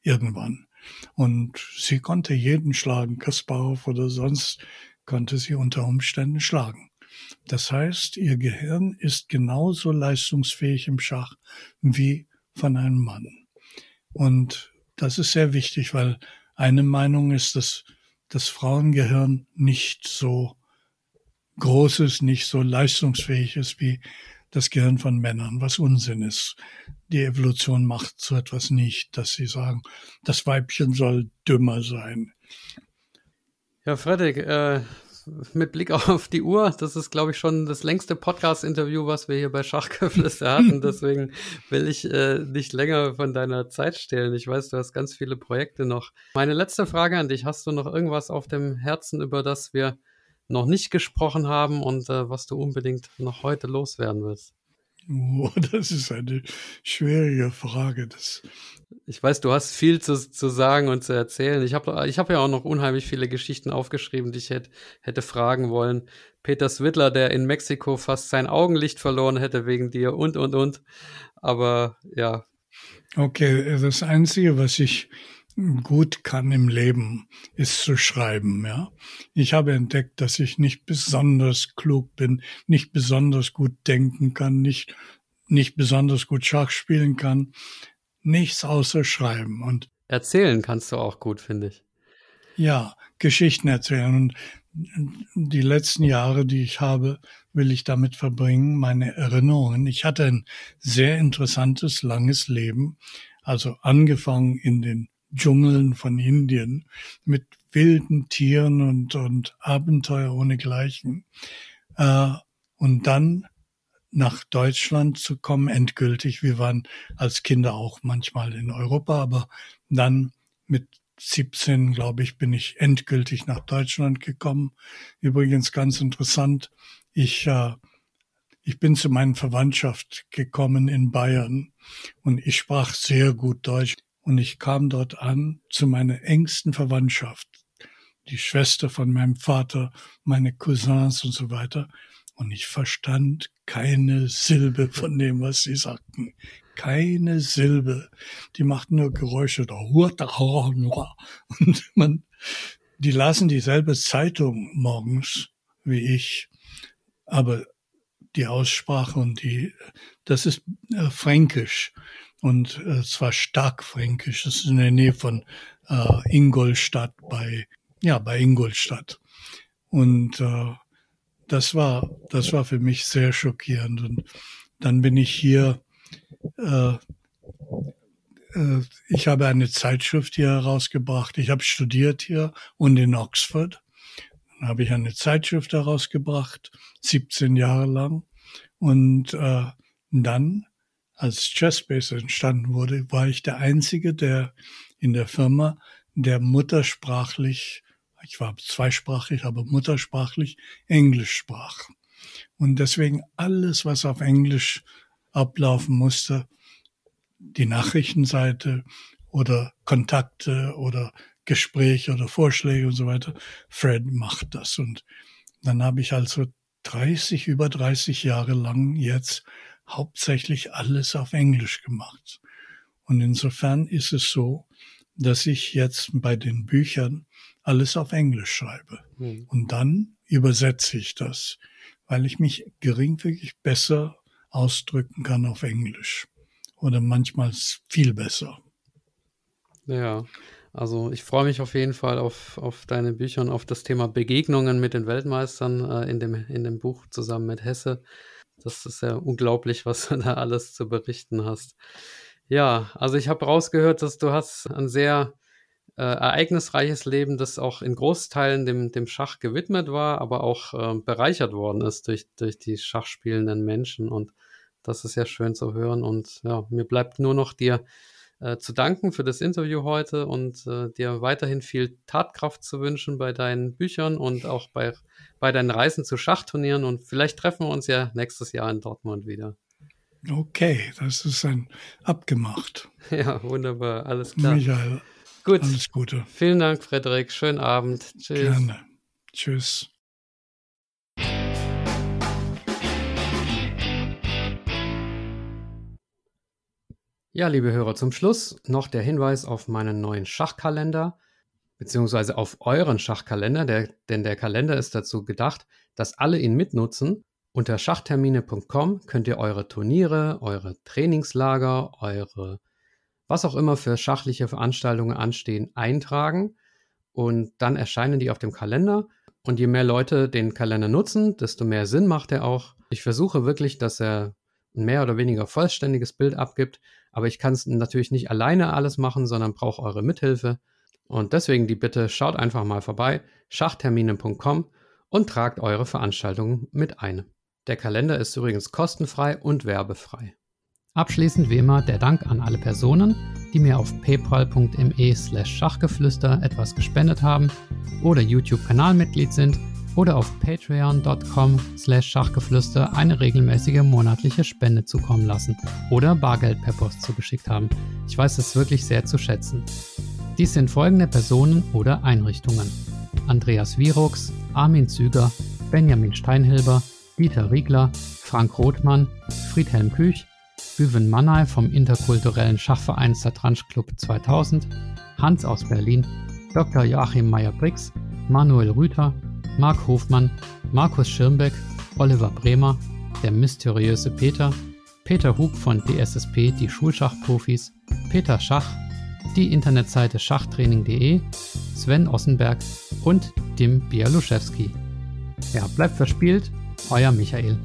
irgendwann. Und sie konnte jeden schlagen, Kasparov oder sonst konnte sie unter Umständen schlagen. Das heißt, ihr Gehirn ist genauso leistungsfähig im Schach wie von einem Mann. Und das ist sehr wichtig, weil eine Meinung ist, dass das Frauengehirn nicht so groß ist, nicht so leistungsfähig ist wie das Gehirn von Männern, was Unsinn ist. Die Evolution macht so etwas nicht, dass sie sagen, das Weibchen soll dümmer sein. Ja, Fredrik, äh, mit Blick auf die Uhr, das ist, glaube ich, schon das längste Podcast-Interview, was wir hier bei Schachgeflüster hatten. Deswegen will ich äh, nicht länger von deiner Zeit stehlen. Ich weiß, du hast ganz viele Projekte noch. Meine letzte Frage an dich: Hast du noch irgendwas auf dem Herzen, über das wir noch nicht gesprochen haben und äh, was du unbedingt noch heute loswerden willst? Oh, das ist eine schwierige Frage. Das ich weiß, du hast viel zu, zu sagen und zu erzählen. Ich habe ich hab ja auch noch unheimlich viele Geschichten aufgeschrieben, die ich hätte, hätte fragen wollen. Peter Swidler, der in Mexiko fast sein Augenlicht verloren hätte wegen dir und, und, und. Aber ja. Okay, das Einzige, was ich gut kann im Leben, ist zu schreiben, ja. Ich habe entdeckt, dass ich nicht besonders klug bin, nicht besonders gut denken kann, nicht, nicht besonders gut Schach spielen kann. Nichts außer schreiben und erzählen kannst du auch gut, finde ich. Ja, Geschichten erzählen und die letzten Jahre, die ich habe, will ich damit verbringen, meine Erinnerungen. Ich hatte ein sehr interessantes, langes Leben, also angefangen in den Dschungeln von Indien mit wilden Tieren und, und Abenteuer ohnegleichen. Äh, und dann nach Deutschland zu kommen, endgültig. Wir waren als Kinder auch manchmal in Europa, aber dann mit 17, glaube ich, bin ich endgültig nach Deutschland gekommen. Übrigens ganz interessant, ich, äh, ich bin zu meinen Verwandtschaft gekommen in Bayern und ich sprach sehr gut Deutsch. Und ich kam dort an zu meiner engsten Verwandtschaft, die Schwester von meinem Vater, meine Cousins und so weiter. Und ich verstand keine Silbe von dem, was sie sagten. Keine Silbe. Die machten nur Geräusche. Und man, die lasen dieselbe Zeitung morgens wie ich. Aber die Aussprache und die, das ist äh, fränkisch und äh, zwar stark fränkisch. Das ist in der Nähe von äh, Ingolstadt bei, ja, bei Ingolstadt. Und äh, das war, das war für mich sehr schockierend. Und dann bin ich hier, äh, äh, ich habe eine Zeitschrift hier herausgebracht. Ich habe studiert hier und in Oxford. Dann habe ich eine Zeitschrift herausgebracht, 17 Jahre lang. Und äh, dann, als Chessbase entstanden wurde, war ich der Einzige, der in der Firma, der muttersprachlich, ich war zweisprachig, aber muttersprachlich Englisch sprach. Und deswegen alles, was auf Englisch ablaufen musste, die Nachrichtenseite oder Kontakte oder Gespräche oder Vorschläge und so weiter. Fred macht das. Und dann habe ich also 30, über 30 Jahre lang jetzt hauptsächlich alles auf Englisch gemacht. Und insofern ist es so, dass ich jetzt bei den Büchern alles auf Englisch schreibe. Mhm. Und dann übersetze ich das, weil ich mich geringfügig besser ausdrücken kann auf Englisch. Oder manchmal viel besser. Ja, also ich freue mich auf jeden Fall auf, auf deine Bücher und auf das Thema Begegnungen mit den Weltmeistern äh, in, dem, in dem Buch zusammen mit Hesse. Das ist ja unglaublich, was du da alles zu berichten hast. Ja, also ich habe rausgehört, dass du hast ein sehr äh, ereignisreiches Leben, das auch in Großteilen dem, dem Schach gewidmet war, aber auch äh, bereichert worden ist durch, durch die schachspielenden Menschen. Und das ist ja schön zu hören. Und ja, mir bleibt nur noch dir äh, zu danken für das Interview heute und äh, dir weiterhin viel Tatkraft zu wünschen bei deinen Büchern und auch bei, bei deinen Reisen zu Schachturnieren. Und vielleicht treffen wir uns ja nächstes Jahr in Dortmund wieder. Okay, das ist ein abgemacht. Ja, wunderbar, alles klar. Michael, Gut. alles Gute. Vielen Dank, Frederik. Schönen Abend. Tschüss. Gerne. Tschüss. Ja, liebe Hörer, zum Schluss noch der Hinweis auf meinen neuen Schachkalender, beziehungsweise auf euren Schachkalender, der, denn der Kalender ist dazu gedacht, dass alle ihn mitnutzen. Unter schachtermine.com könnt ihr eure Turniere, eure Trainingslager, eure was auch immer für schachliche Veranstaltungen anstehen, eintragen und dann erscheinen die auf dem Kalender. Und je mehr Leute den Kalender nutzen, desto mehr Sinn macht er auch. Ich versuche wirklich, dass er ein mehr oder weniger vollständiges Bild abgibt aber ich kann es natürlich nicht alleine alles machen, sondern brauche eure Mithilfe. Und deswegen die Bitte, schaut einfach mal vorbei, schachtermine.com und tragt eure Veranstaltungen mit ein. Der Kalender ist übrigens kostenfrei und werbefrei. Abschließend wie immer der Dank an alle Personen, die mir auf paypal.me slash Schachgeflüster etwas gespendet haben oder YouTube-Kanalmitglied sind oder auf patreon.com Schachgeflüster eine regelmäßige monatliche Spende zukommen lassen oder Bargeld per Post zugeschickt haben. Ich weiß es wirklich sehr zu schätzen. Dies sind folgende Personen oder Einrichtungen. Andreas Virux, Armin Züger, Benjamin Steinhilber, Dieter Riegler, Frank Rothmann, Friedhelm Küch, Büven Mannay vom interkulturellen Schachverein Satranj Club 2000, Hans aus Berlin, Dr. Joachim Meyer-Brix, Manuel Rüther, Marc Hofmann, Markus Schirmbeck, Oliver Bremer, der mysteriöse Peter, Peter Hub von DSSP, die Schulschachprofis, Peter Schach, die Internetseite schachtraining.de, Sven Ossenberg und Dim Bialuszewski. Ja, bleibt verspielt, euer Michael.